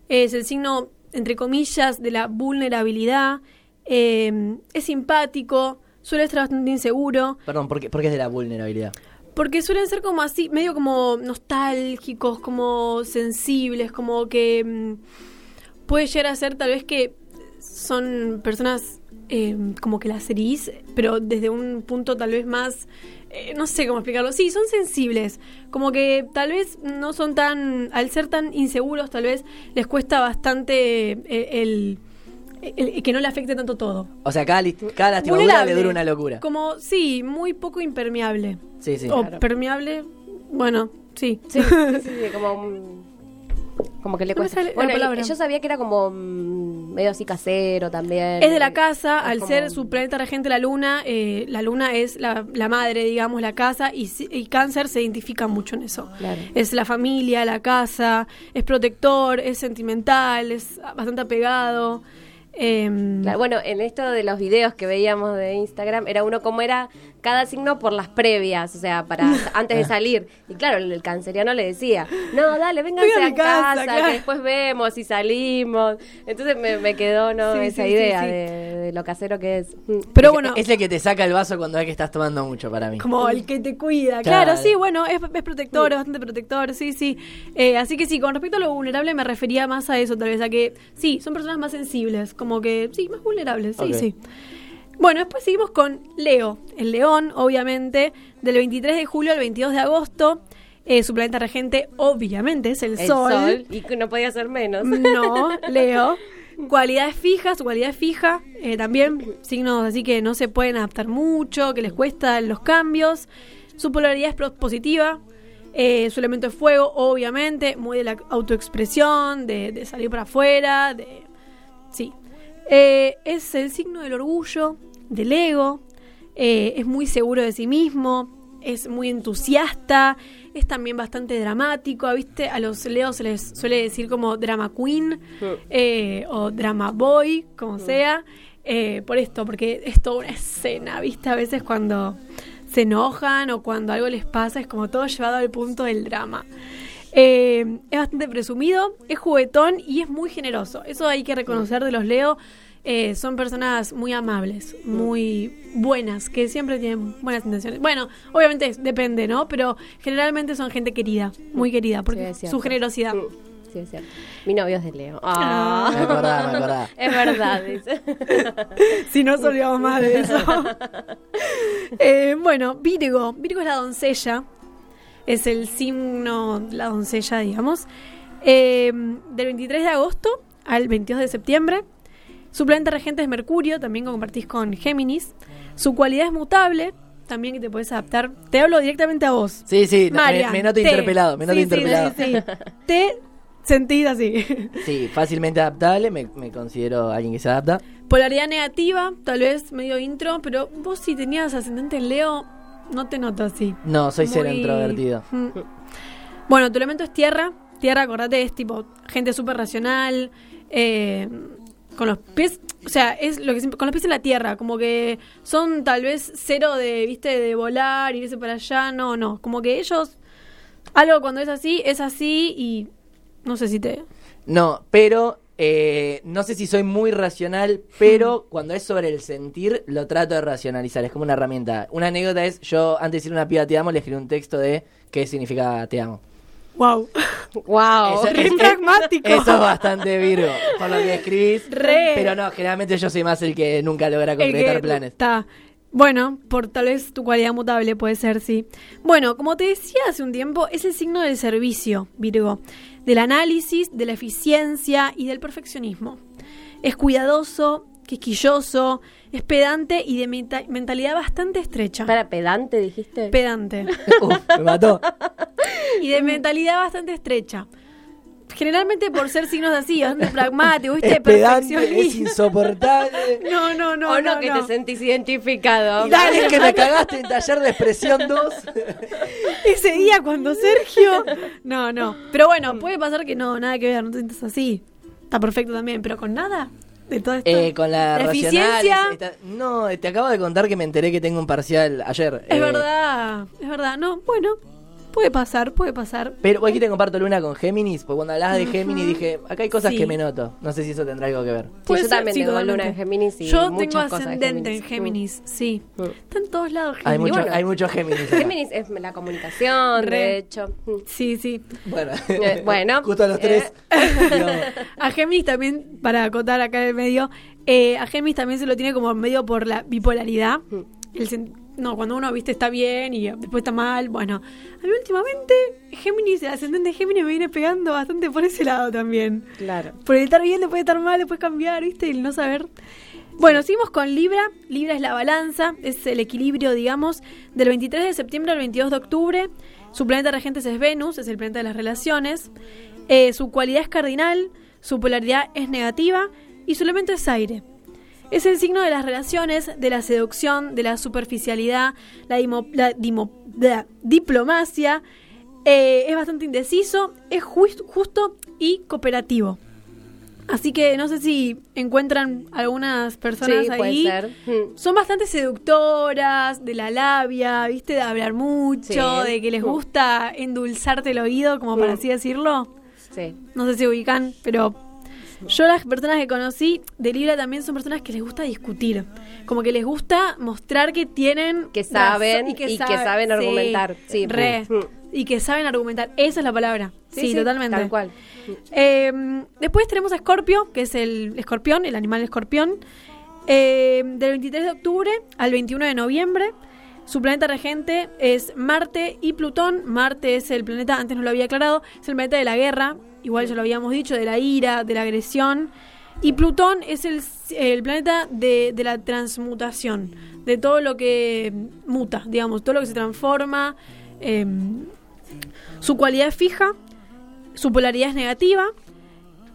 Speaker 4: Es el signo, entre comillas, de la vulnerabilidad. eh, es simpático. Suele estar bastante inseguro.
Speaker 3: Perdón, ¿por qué, por qué es de la vulnerabilidad?
Speaker 4: Porque suelen ser como así, medio como nostálgicos, como sensibles, como que mm, puede llegar a ser tal vez que son personas eh, como que las herís, pero desde un punto tal vez más, eh, no sé cómo explicarlo. Sí, son sensibles, como que tal vez no son tan, al ser tan inseguros, tal vez les cuesta bastante eh, el, el- el que no le afecte tanto todo.
Speaker 3: O sea, cada, cada lastimadura le dura una locura.
Speaker 4: Como, sí, muy poco impermeable.
Speaker 3: Sí, sí.
Speaker 4: o
Speaker 2: Claro.
Speaker 4: permeable, bueno, sí.
Speaker 2: Sí, sí, sí, [LAUGHS] como un- como que le
Speaker 4: No
Speaker 2: cuesta. bueno, y- yo sabía que era como mm, medio así casero también.
Speaker 4: Es de la casa,
Speaker 2: Es
Speaker 4: al
Speaker 2: como-
Speaker 4: ser su planeta regente la luna, eh, la luna es la, la madre, digamos, la casa, y, y cáncer se identifica mucho en eso.
Speaker 2: Claro.
Speaker 4: Es la familia, la casa, es protector, es sentimental, es bastante apegado. em,
Speaker 2: Claro, bueno, en esto de los videos que veíamos de Instagram, era uno como era cada signo por las previas, o sea, para [LAUGHS] antes de salir. Y claro, el, canceriano le decía, no, dale, vénganse
Speaker 4: a casa,
Speaker 2: casa,
Speaker 4: claro.
Speaker 2: que después vemos y salimos. Entonces me, me quedó, ¿no?
Speaker 4: Sí,
Speaker 2: Esa
Speaker 4: sí,
Speaker 2: idea
Speaker 4: sí, sí.
Speaker 2: De, de lo casero que es.
Speaker 4: Pero
Speaker 3: Es-
Speaker 4: bueno,
Speaker 3: Es el que te saca el vaso cuando ves que estás tomando mucho para mí.
Speaker 4: Como el que te cuida. Claro,
Speaker 3: Claro.
Speaker 4: sí, bueno, es, es protector, es bastante protector, sí, sí. Eh, así que sí, con respecto a lo vulnerable me refería más a eso, tal vez, a que sí, son personas más sensibles, como que sí, más vulnerables, sí, sí. Bueno, después seguimos con Leo, el león, obviamente, del 23 de julio al 22 de agosto. Eh, su planeta regente, obviamente, es el,
Speaker 2: El
Speaker 4: sol.
Speaker 2: sol. Y no podía ser menos.
Speaker 4: No, [LAUGHS] Leo. Cualidades fijas, su cualidad es fija. eh, también signos así que no se pueden adaptar mucho, que les cuestan los cambios. Su polaridad es positiva. eh, su elemento es fuego, obviamente. Muy de la autoexpresión, de, de salir para afuera. De, sí. Eh, es el signo del orgullo, del ego. eh, es muy seguro de sí mismo. es muy entusiasta, es también bastante dramático, ¿viste? A los leos se les suele decir como drama queen eh, o drama boy, como sea, eh, por esto, porque es toda una escena, ¿viste? A veces cuando se enojan o cuando algo les pasa es como todo llevado al punto del drama. Eh, es bastante presumido, es juguetón y es muy generoso. Eso hay que reconocer de los Leo. Eh, son personas muy amables, muy buenas, que siempre tienen buenas intenciones. Bueno, obviamente es- depende, ¿no? Pero generalmente son gente querida, muy querida, porque su generosidad.
Speaker 2: Sí, es cierto. Mi novio es de Leo.
Speaker 3: Me acordaba, me acordaba.
Speaker 2: Es verdad, dice. [LAUGHS]
Speaker 4: si no se olvidamos más de eso. [LAUGHS] Eh, bueno, Virgo. Virgo es la doncella. Es el signo, la doncella, digamos. Eh, del 23 de agosto al 22 de septiembre. Su planeta regente es Mercurio, también compartís con Géminis. Su cualidad es mutable, también que te puedes adaptar. Te hablo directamente a vos.
Speaker 3: Sí, sí, me, me noto
Speaker 4: te.
Speaker 3: interpelado, me noto
Speaker 4: sí,
Speaker 3: interpelado.
Speaker 4: sí, sí. Te sentís así.
Speaker 3: Sí, fácilmente adaptable, me, me considero alguien que se adapta.
Speaker 4: Polaridad negativa, tal vez medio intro, pero vos si tenías ascendente en Leo, no te noto así.
Speaker 3: No, soy cero introvertido.
Speaker 4: Mm. [LAUGHS] Bueno, tu elemento es tierra. Tierra, acordate, es tipo gente súper racional, eh, con los pies, o sea, es lo que siempre- con los pies en la tierra, como que son tal vez cero de, viste, de volar, irse para allá, no, no, como que ellos, algo cuando es así, es así y no sé si te...
Speaker 3: No, pero eh, no sé si soy muy racional, pero [LAUGHS] cuando es sobre el sentir, lo trato de racionalizar. Es como una herramienta. Una anécdota es, yo antes de decir una piba te amo, le escribí un texto de qué significa te amo.
Speaker 4: ¡Wow!
Speaker 2: wow. [LAUGHS]
Speaker 3: Eso-
Speaker 4: re
Speaker 3: es-
Speaker 4: pragmático.
Speaker 3: Eso es bastante virgo, por lo que escribís.
Speaker 4: Re.
Speaker 3: Pero no, generalmente yo soy más el que nunca logra
Speaker 4: El
Speaker 3: concretar
Speaker 4: que-
Speaker 3: planes.
Speaker 4: Está. Bueno, por tal vez tu cualidad mutable puede ser, sí. Bueno, como te decía hace un tiempo, es el signo del servicio, Virgo, del análisis, de la eficiencia y del perfeccionismo. Es cuidadoso, quisquilloso, es pedante y de menta- mentalidad bastante estrecha.
Speaker 2: Para pedante, dijiste.
Speaker 4: Pedante. [LAUGHS]
Speaker 3: Uf, me mató.
Speaker 4: y de mentalidad bastante estrecha. Generalmente por ser signos así, bastante pragmáticos, ¿viste?
Speaker 3: Es pedante, es insoportable.
Speaker 4: No, [LAUGHS] no, no.
Speaker 2: o no,
Speaker 4: no,
Speaker 2: que
Speaker 4: no.
Speaker 2: te sentís identificado.
Speaker 3: Dale que me cagaste en taller de expresión 2. [LAUGHS]
Speaker 4: Ese día cuando Sergio. No, no. Pero bueno, puede pasar que no, nada que ver, no te sientas así. Está perfecto también, pero con nada de todo esto.
Speaker 3: Eh, con la,
Speaker 4: La eficiencia.
Speaker 3: está- no, te acabo de contar que me enteré que tengo un parcial ayer.
Speaker 4: Es
Speaker 3: eh,
Speaker 4: verdad, es verdad. No, bueno, puede pasar, puede pasar.
Speaker 3: Pero aquí te comparto luna con Géminis, porque cuando hablabas de Géminis dije, acá hay cosas
Speaker 4: Sí.
Speaker 3: que me noto. No sé si eso tendrá algo que ver.
Speaker 2: Sí,
Speaker 4: Puede
Speaker 2: yo también
Speaker 4: sí,
Speaker 2: tengo
Speaker 4: totalmente.
Speaker 2: luna en Géminis y
Speaker 4: Yo tengo
Speaker 2: muchas
Speaker 4: ascendente en
Speaker 2: Géminis.
Speaker 4: Géminis, sí.
Speaker 2: Mm.
Speaker 4: Está en todos lados
Speaker 3: Hay,
Speaker 4: Géminis.
Speaker 3: mucho,
Speaker 2: bueno.
Speaker 3: hay muchos Géminis.
Speaker 2: Géminis es la comunicación,
Speaker 4: Re.
Speaker 2: de hecho. Mm.
Speaker 4: Sí, sí.
Speaker 3: Bueno,
Speaker 2: Eh, bueno, [LAUGHS]
Speaker 3: justo a los
Speaker 2: eh.
Speaker 3: tres. digamos. [LAUGHS]
Speaker 4: A Géminis también, para acotar acá en el medio, eh, a Géminis también se lo tiene como medio por la bipolaridad.
Speaker 2: Mm.
Speaker 4: El no, cuando uno, viste, está bien y después está mal. Bueno, a mí últimamente Géminis, el ascendente de Géminis me viene pegando bastante por ese lado también.
Speaker 2: Claro.
Speaker 4: Por estar bien, después estar mal, después cambiar, viste, y el no saber. Bueno, seguimos con Libra. Libra es la balanza, es el equilibrio, digamos, del 23 de septiembre al 22 de octubre. Su planeta regente es Venus, es el planeta de las relaciones. Eh, su cualidad es cardinal, su polaridad es negativa y su elemento es aire. Es el signo de las relaciones, de la seducción, de la superficialidad, la, dimo- la dimo- la diplomacia. Eh, es bastante indeciso, es juis- justo y cooperativo. Así que no sé si encuentran algunas personas
Speaker 2: Sí, puede
Speaker 4: ahí.
Speaker 2: ser. Mm.
Speaker 4: Son bastante seductoras, de la labia, viste, de hablar mucho,
Speaker 2: Sí.
Speaker 4: de que les
Speaker 2: Mm.
Speaker 4: gusta endulzarte el oído, como para
Speaker 2: Mm.
Speaker 4: así decirlo.
Speaker 2: Sí.
Speaker 4: No sé si ubican, pero yo las personas que conocí de Libra también son personas que les gusta discutir. Como que les gusta mostrar que tienen...
Speaker 2: Que saben y que saben argumentar. Sí.
Speaker 4: re.
Speaker 2: Mm.
Speaker 4: Y que saben argumentar. Esa es la palabra. Sí, totalmente.
Speaker 2: Tal cual.
Speaker 4: Eh, después tenemos a Escorpio, que es el escorpión, el animal escorpión. Eh, del 23 de octubre al 21 de noviembre. Su planeta regente es Marte y Plutón. Marte es el planeta, antes no lo había aclarado, es el planeta de la guerra. Igual ya lo habíamos dicho, de la ira, de la agresión. Y Plutón es el, el planeta de, de la transmutación, de todo lo que muta, digamos, todo lo que se transforma. eh, su cualidad es fija, su polaridad es negativa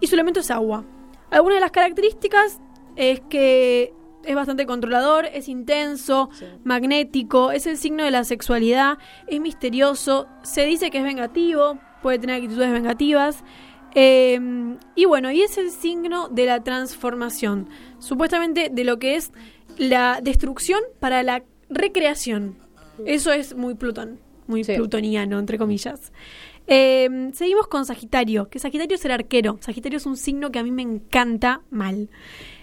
Speaker 4: y su elemento es agua. Algunas de las características es que es bastante controlador, es intenso, magnético, es el signo de la sexualidad, es misterioso, se dice que es vengativo, puede tener actitudes vengativas. eh, y bueno, y es el signo de la transformación, supuestamente de lo que es la destrucción para la recreación. Eso es muy Plutón, muy
Speaker 2: Sí.
Speaker 4: plutoniano, entre comillas. Eh, seguimos con Sagitario, que Sagitario es el arquero. Sagitario es un signo que a mí me encanta mal.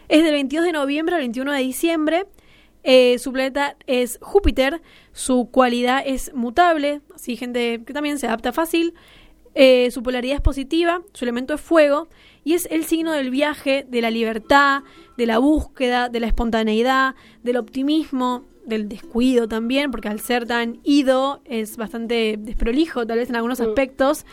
Speaker 4: Es del 22 de noviembre al 21 de diciembre. Eh, su planeta es Júpiter. Su cualidad es mutable. Así, gente que también se adapta fácil. Eh, su polaridad es positiva. Su elemento es fuego. Y es el signo del viaje, de la libertad, de la búsqueda, de la espontaneidad, del optimismo, del descuido también, porque al ser tan ido es bastante desprolijo, tal vez en algunos aspectos.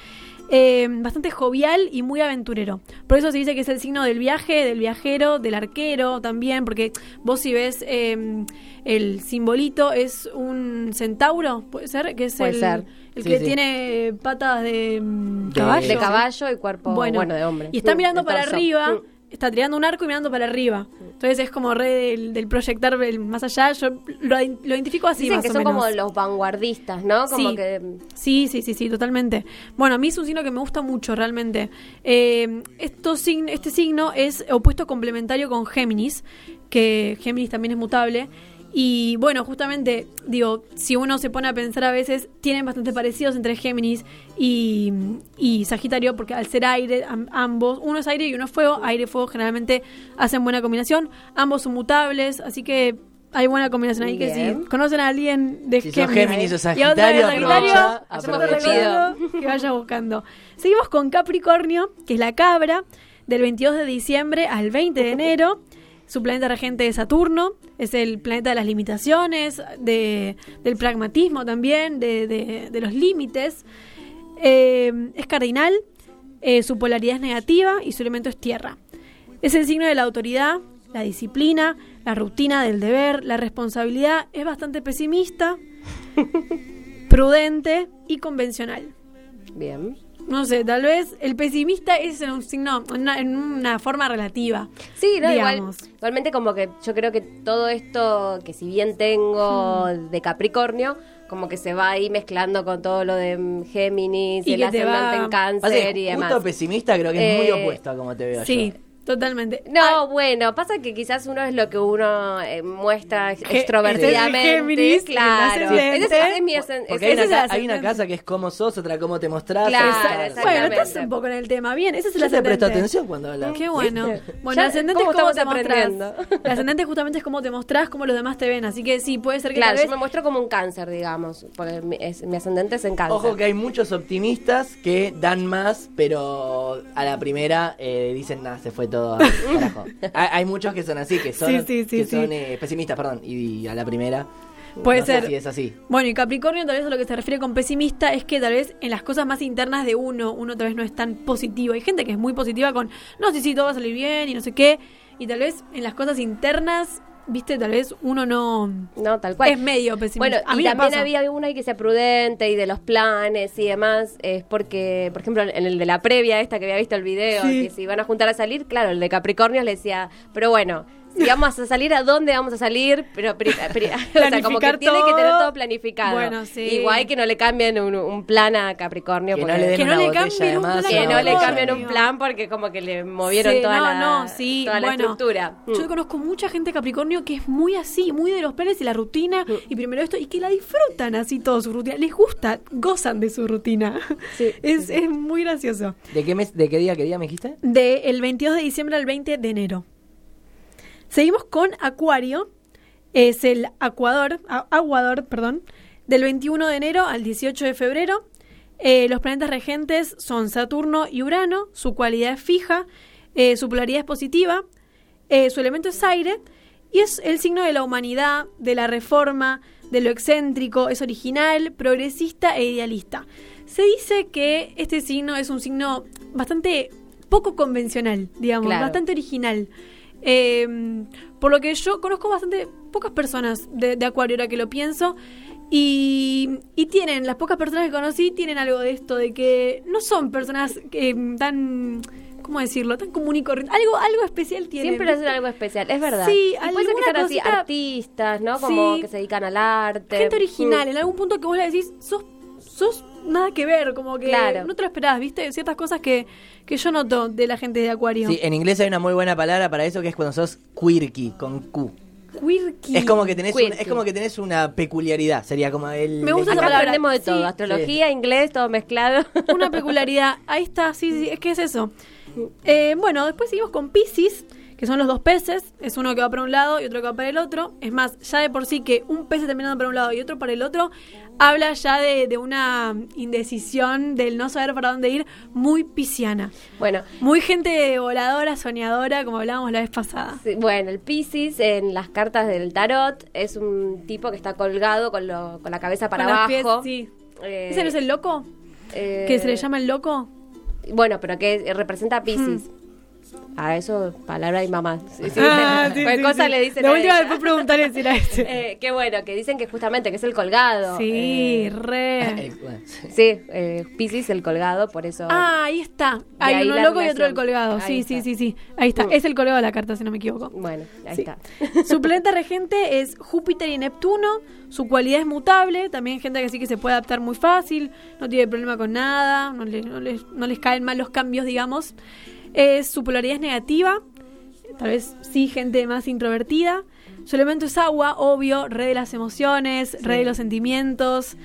Speaker 4: Eh, bastante jovial y muy aventurero. Por eso se dice que es el signo del viaje, del viajero, del arquero también, porque vos si ves eh, el simbolito es un centauro, puede ser, que es
Speaker 2: Puede
Speaker 4: el,
Speaker 2: ser.
Speaker 4: el
Speaker 3: Sí,
Speaker 4: que
Speaker 3: sí.
Speaker 4: tiene patas de,
Speaker 3: De-
Speaker 4: caballo.
Speaker 2: De caballo y cuerpo bueno,
Speaker 4: Bueno,
Speaker 2: de hombre.
Speaker 4: Y está mirando para arriba,
Speaker 2: Mm.
Speaker 4: Está tirando un arco y mirando para arriba. Entonces es como re del, del proyectar el más allá. Yo lo, lo identifico así
Speaker 2: Dicen
Speaker 4: más
Speaker 2: que
Speaker 4: o
Speaker 2: son
Speaker 4: menos.
Speaker 2: como los vanguardistas, ¿no? Como
Speaker 4: Sí.
Speaker 2: que
Speaker 4: Sí, sí, sí, sí, totalmente. Bueno, a mí es un signo que me gusta mucho realmente. Eh, esto este signo es opuesto complementario con Géminis, que Géminis también es mutable. Y bueno, justamente, digo, si uno se pone a pensar a veces, tienen bastante parecidos entre Géminis y, y Sagitario, porque al ser aire, am- ambos, uno es aire y uno es fuego, aire y fuego generalmente hacen buena combinación, ambos son mutables, así que hay buena combinación ahí, que si conocen a alguien de
Speaker 3: Si
Speaker 4: Géminis,
Speaker 3: Géminis o
Speaker 4: y otra
Speaker 3: Sagitario,
Speaker 4: Sagitario,
Speaker 2: pedido.
Speaker 4: recomiendo que vaya buscando. Seguimos con Capricornio, que es la cabra, del 22 de diciembre al 20 de enero. Su planeta regente es Saturno, es el planeta de las limitaciones, de, del pragmatismo también, de, de- de los límites. Eh, es cardinal, eh, su polaridad es negativa y su elemento es tierra. Es el signo de la autoridad, la disciplina, la rutina del deber, la responsabilidad. Es bastante pesimista, [LAUGHS] prudente y convencional.
Speaker 2: bien.
Speaker 4: No sé, tal vez el pesimista es en un signo, en una, en una forma relativa.
Speaker 2: Sí, no, igual, igualmente como que yo creo que todo esto que si bien tengo de Capricornio, como que se va ahí mezclando con todo lo de Géminis y, el ascendente
Speaker 4: va-
Speaker 2: en cáncer y demás.
Speaker 3: justo pesimista creo que es muy
Speaker 2: Eh,
Speaker 3: opuesto a como te veo
Speaker 4: Sí,
Speaker 3: yo.
Speaker 4: Totalmente.
Speaker 2: No, bueno, pasa que quizás uno es lo que uno eh, muestra
Speaker 4: Ge-
Speaker 2: extrovertidamente.
Speaker 4: es Géminis,
Speaker 2: claro.
Speaker 4: ascendente.
Speaker 2: Ese, es mi ascen-
Speaker 3: Porque
Speaker 2: ese-
Speaker 3: hay una, hay
Speaker 2: ascendente.
Speaker 3: casa que es cómo sos, otra cómo te mostrás.
Speaker 2: Claro,
Speaker 4: Bueno, estás un poco en el tema. Bien, ese es el
Speaker 3: Yo te
Speaker 4: ascendente.
Speaker 3: presto atención cuando hablas.
Speaker 4: Qué bueno. Bueno,
Speaker 2: Ya,
Speaker 4: el ascendente
Speaker 2: ¿cómo
Speaker 4: es cómo te mostrás. El ascendente justamente es cómo te mostrás, cómo los demás te ven. Así que sí, puede ser que
Speaker 2: Claro,
Speaker 4: vez...
Speaker 2: yo me muestro como un cáncer, digamos, porque mi, es- mi ascendente es en cáncer.
Speaker 3: Ojo que hay muchos optimistas que dan más, pero a la primera eh, dicen, nada, se fue todo al [LAUGHS] carajo. hay, hay muchos que son así, que son,
Speaker 4: Sí, sí, sí,
Speaker 3: que son eh, pesimistas, perdón, y, a la primera
Speaker 4: Puede
Speaker 3: no sé
Speaker 4: ser.
Speaker 3: si es así.
Speaker 4: Bueno, y Capricornio tal vez a lo que se refiere con pesimista es que tal vez en las cosas más internas de uno, uno tal vez no es tan positivo. Hay gente que es muy positiva con, no, sí, sí, todo va a salir bien y no sé qué. Y tal vez en las cosas internas, viste, tal vez uno no...
Speaker 2: No, tal cual.
Speaker 4: Es medio pesimista.
Speaker 2: Bueno,
Speaker 4: A mí
Speaker 2: también
Speaker 4: pasa.
Speaker 2: había uno ahí que sea prudente y de los planes y demás. Es porque, por ejemplo, en el de la previa esta que había visto el video,
Speaker 4: Sí.
Speaker 2: que se iban a juntar a salir, claro, el de Capricornio le decía, pero bueno. Si vamos a salir, ¿a dónde vamos a salir? Pero, o sea, como que tiene que tener
Speaker 4: todo.
Speaker 2: planificado.
Speaker 4: Bueno, sí.
Speaker 2: Igual que no le cambien un, un plan a Capricornio.
Speaker 3: Que no
Speaker 2: porque-
Speaker 3: le den
Speaker 4: Que no
Speaker 3: una
Speaker 4: le
Speaker 3: botella
Speaker 4: cambien
Speaker 3: de
Speaker 4: un plan
Speaker 2: que no le cambien un plan porque como que le movieron
Speaker 4: Sí,
Speaker 2: toda,
Speaker 4: no,
Speaker 2: la,
Speaker 4: no, sí,
Speaker 2: toda la
Speaker 4: bueno,
Speaker 2: estructura.
Speaker 4: Yo
Speaker 2: Mm.
Speaker 4: conozco mucha gente Capricornio que es muy así, muy de los planes y la rutina, y primero esto, y que la disfrutan así todo su rutina. Les gusta, gozan de su rutina.
Speaker 2: Sí, [LAUGHS]
Speaker 4: es, es muy gracioso.
Speaker 3: ¿De qué, mes, ¿De qué día, qué día me dijiste?
Speaker 4: Del 22 de diciembre al 20 de enero. Seguimos con Acuario. Es el Acuador, Aguador, perdón, del 21 de enero al 18 de febrero. Eh, los planetas regentes son Saturno y Urano. Su cualidad es fija. eh, su polaridad es positiva. eh, su elemento es aire. Y es el signo de la humanidad, de la reforma, de lo excéntrico. Es original, progresista e idealista. Se dice que este signo es un signo bastante poco convencional, digamos,
Speaker 2: Claro.
Speaker 4: bastante original. Eh, por lo que yo conozco bastante pocas personas de, de Acuario, ahora que lo pienso. Y, y tienen, las pocas personas que conocí tienen algo de esto, de que no son personas eh, tan ¿cómo decirlo? Tan común y corriente. Algo, algo especial tiene.
Speaker 2: Siempre hacen algo especial, es verdad.
Speaker 4: Sí,
Speaker 2: Y puede ser que sean así artistas, ¿no? Como
Speaker 4: Sí.
Speaker 2: que se dedican al arte.
Speaker 4: Gente original,
Speaker 2: Mm.
Speaker 4: en algún punto que vos le decís, sos, sos nada que ver, como que
Speaker 2: Claro.
Speaker 4: no te lo esperás, ¿viste? Ciertas cosas que, que yo noto de la gente de Acuario.
Speaker 3: Sí, en inglés hay una muy buena palabra para eso que es cuando sos quirky, con Q.
Speaker 4: Quirky.
Speaker 3: Es como que tenés una, es como que tenés una peculiaridad, sería como el
Speaker 4: Me gusta esa
Speaker 2: Acá
Speaker 4: palabra,
Speaker 2: aprendemos de
Speaker 4: sí.
Speaker 2: todo, astrología, inglés, todo mezclado.
Speaker 4: Una peculiaridad. Ahí está, sí, sí, es que es eso. Eh, bueno, después seguimos con Pisces, que son los dos peces. Es uno que va para un lado y otro que va para el otro. Es más, ya de por sí que un pez terminando para un lado y otro para el otro, habla ya de, de una indecisión, del no saber para dónde ir, muy pisciana.
Speaker 2: bueno,
Speaker 4: Muy gente voladora, soñadora, como hablábamos la vez pasada.
Speaker 2: sí, bueno, el Pisces en las cartas del tarot es un tipo que está colgado con, lo- con la cabeza para
Speaker 4: Con los
Speaker 2: abajo.
Speaker 4: pies, sí.
Speaker 2: Eh,
Speaker 4: ¿Ese no es el loco?
Speaker 2: eh,
Speaker 4: ¿Que se le llama el loco?
Speaker 2: Bueno, pero que representa a Pisces. A eso, palabra de mamá. Sí, sí. [LAUGHS]
Speaker 4: Ah, sí,
Speaker 2: Cualquier
Speaker 4: sí,
Speaker 2: cosa
Speaker 4: sí.
Speaker 2: le dicen
Speaker 4: De
Speaker 2: a
Speaker 4: última después preguntaré si era ese. [LAUGHS]
Speaker 2: Eh, qué bueno, que dicen que justamente que es el colgado.
Speaker 4: Sí,
Speaker 2: Eh,
Speaker 4: re.
Speaker 3: Sí.
Speaker 2: eh, Pisces el colgado, por eso.
Speaker 4: Ah, ahí está. Hay
Speaker 2: ahí
Speaker 4: uno
Speaker 2: la
Speaker 4: loco y otro el colgado.
Speaker 2: Ahí
Speaker 4: Sí, sí,
Speaker 2: está.
Speaker 4: sí, sí. Ahí está.
Speaker 2: Mm.
Speaker 4: Es el colgado de la carta, si no me equivoco.
Speaker 2: Bueno, ahí
Speaker 4: Sí.
Speaker 2: está. [LAUGHS]
Speaker 4: Su planeta regente es Júpiter y Neptuno. Su cualidad es mutable. También gente que sí que se puede adaptar muy fácil. No tiene problema con nada. No, le- no les, no les caen mal los cambios, digamos. Es, su polaridad es negativa. Tal vez sí, gente más introvertida. Su elemento es agua, obvio, rey de las emociones, rey de los sentimientos.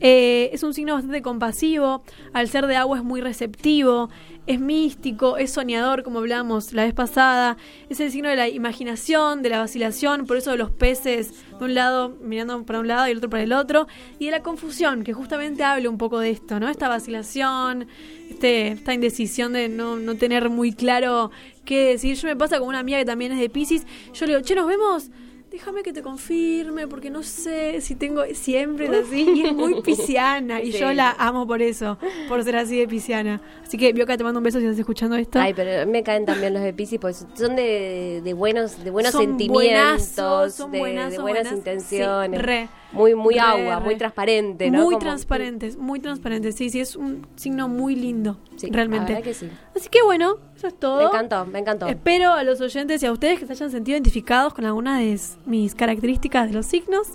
Speaker 4: Eh, es un signo bastante compasivo. Al ser de agua es muy receptivo. Es místico, es soñador, como hablamos la vez pasada. Es el signo de la imaginación, de la vacilación, por eso de los peces de un lado mirando para un lado y el otro para el otro. Y de la confusión, que justamente habla un poco de esto, ¿no? Esta vacilación, este, esta indecisión de no, no tener muy claro qué decir. Yo me pasa con una amiga que también es de Pisces. Yo le digo, che, nos vemos. Déjame que te confirme, porque no sé si tengo. Siempre es [LAUGHS] así. Y es muy pisciana. Y
Speaker 2: Sí.
Speaker 4: yo la amo por eso, por ser así de pisciana. Así que, Bioca, te mando un beso si estás escuchando esto.
Speaker 2: Ay, pero me caen también los de Pisces, pues son de, de buenos, de buenos
Speaker 4: Son
Speaker 2: sentimientos,
Speaker 4: buenazos, son
Speaker 2: de, buenas
Speaker 4: buenas.
Speaker 2: intenciones.
Speaker 4: Sí, re.
Speaker 2: Muy, muy
Speaker 4: Re,
Speaker 2: agua,
Speaker 4: re.
Speaker 2: muy transparente, ¿no?
Speaker 4: Muy
Speaker 2: Como-
Speaker 4: transparentes, muy transparentes. Sí, sí, es un signo muy lindo,
Speaker 2: Sí,
Speaker 4: realmente.
Speaker 2: la verdad que sí.
Speaker 4: Así que bueno, eso es todo.
Speaker 2: Me encantó, me encantó.
Speaker 4: Espero a los oyentes y a ustedes que se hayan sentido identificados con alguna de mis características de los signos.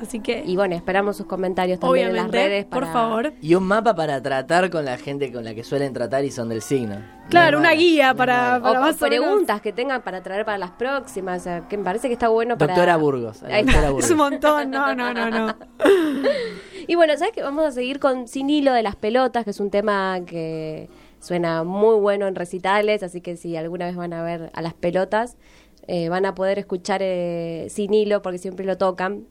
Speaker 4: Así que,
Speaker 2: Y bueno, esperamos sus comentarios también en las redes.
Speaker 4: por favor.
Speaker 3: Y un mapa para tratar con la gente con la que suelen tratar y son del signo.
Speaker 4: Claro, una guía para-
Speaker 2: O
Speaker 4: más o menos-
Speaker 2: preguntas que tengan para traer para las próximas, o sea, que me parece que está bueno para...
Speaker 3: Doctora Burgos. doctora Burgos.
Speaker 4: Es un montón, no, no, no, no. [LAUGHS]
Speaker 2: Y bueno, ¿sabes qué? Vamos a seguir con Sin Hilo de las Pelotas, que es un tema que suena muy bueno en recitales, así que si alguna vez van a ver a las pelotas, eh, van a poder escuchar eh, Sin Hilo, porque siempre lo tocan.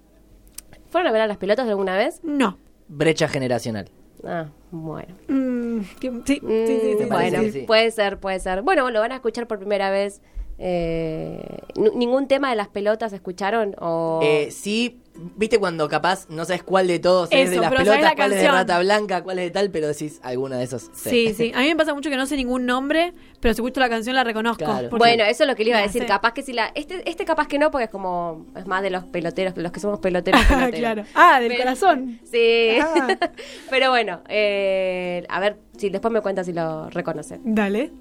Speaker 2: ¿Fueron a ver a las pelotas alguna vez?
Speaker 4: No.
Speaker 3: Brecha generacional.
Speaker 2: Ah, bueno.
Speaker 4: Mm, sí, sí, sí, sí,
Speaker 2: Mm,
Speaker 4: sí,
Speaker 2: bueno, puede ser, puede ser. Bueno, lo van a escuchar por primera vez. Eh, ¿Ningún tema de las pelotas escucharon? O...
Speaker 3: Eh, sí, viste cuando capaz no sabes cuál de todos es de las
Speaker 4: pero
Speaker 3: pelotas,
Speaker 4: la
Speaker 3: cuál es de
Speaker 4: canción.
Speaker 3: rata blanca, cuál es de tal, pero decís alguno de esos.
Speaker 4: Sí, sí. A mí me pasa mucho que no sé ningún nombre, pero si escucho la canción la reconozco.
Speaker 3: Claro.
Speaker 4: porque-
Speaker 2: Bueno, eso es lo que le iba a decir. Capaz que si la. Este, este capaz que no, porque es como. Es más de los peloteros, los que somos peloteros. [LAUGHS] peloteros.
Speaker 4: claro. Ah, del
Speaker 2: Pero-
Speaker 4: corazón.
Speaker 2: Sí.
Speaker 4: Ah. [LAUGHS]
Speaker 2: Pero bueno, eh, a ver si después me cuenta si lo reconocen.
Speaker 4: Dale.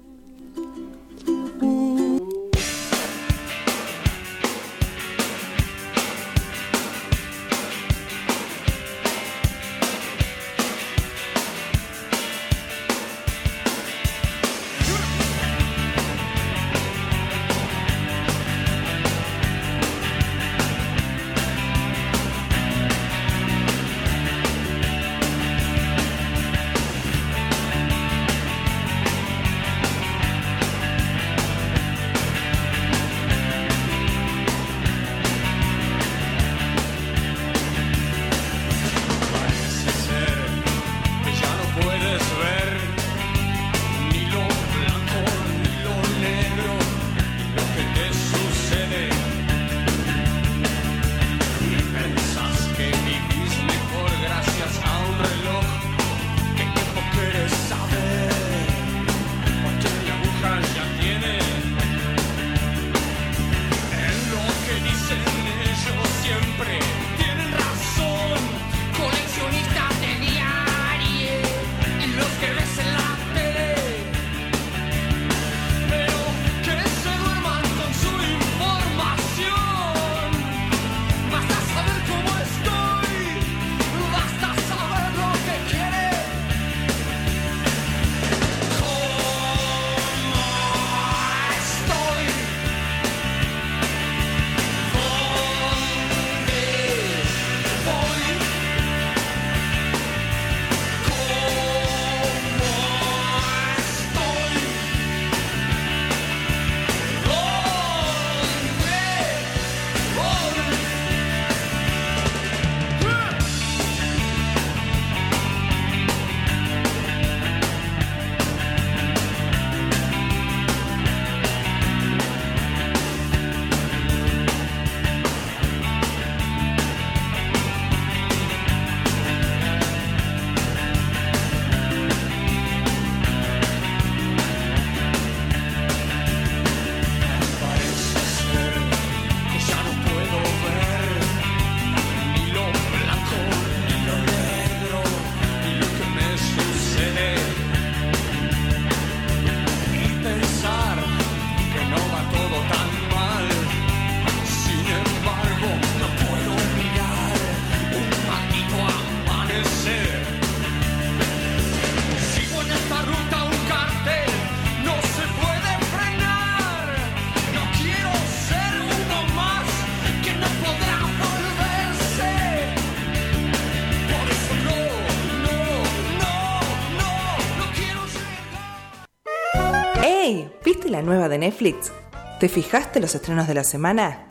Speaker 6: Netflix? ¿Te fijaste los estrenos de la semana?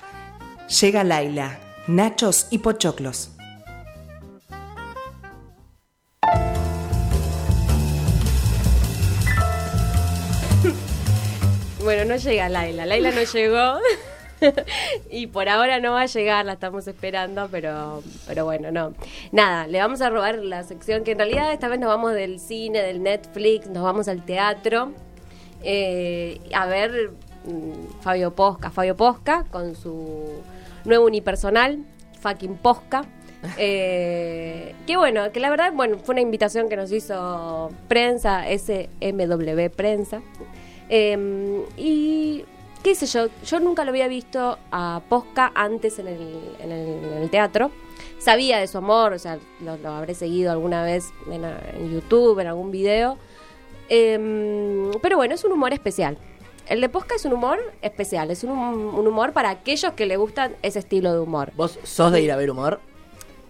Speaker 6: Llega Laila, Nachos y Pochoclos. [LAUGHS]
Speaker 2: Bueno, no llega Laila. Laila no llegó. [LAUGHS] y por ahora no va a llegar, la estamos esperando, pero, pero bueno, no. Nada, le vamos a robar la sección que en realidad esta vez nos vamos del cine, del Netflix, nos vamos al teatro. Eh, a ver mm, Fabio Posca, Fabio Posca con su nuevo unipersonal, fucking Posca. [LAUGHS] Eh, que bueno, que la verdad, bueno, fue una invitación que nos hizo prensa, SMW Prensa. Eh, y qué sé yo, yo nunca lo había visto a Posca antes en el, en el, en el teatro. Sabía de su amor, o sea, lo, lo habré seguido alguna vez en, en YouTube, en algún video. Eh, pero bueno, es un humor especial. El de Posca es un humor especial, es un, un humor para aquellos que le gustan ese estilo de humor.
Speaker 3: ¿Vos sos de ir a ver humor?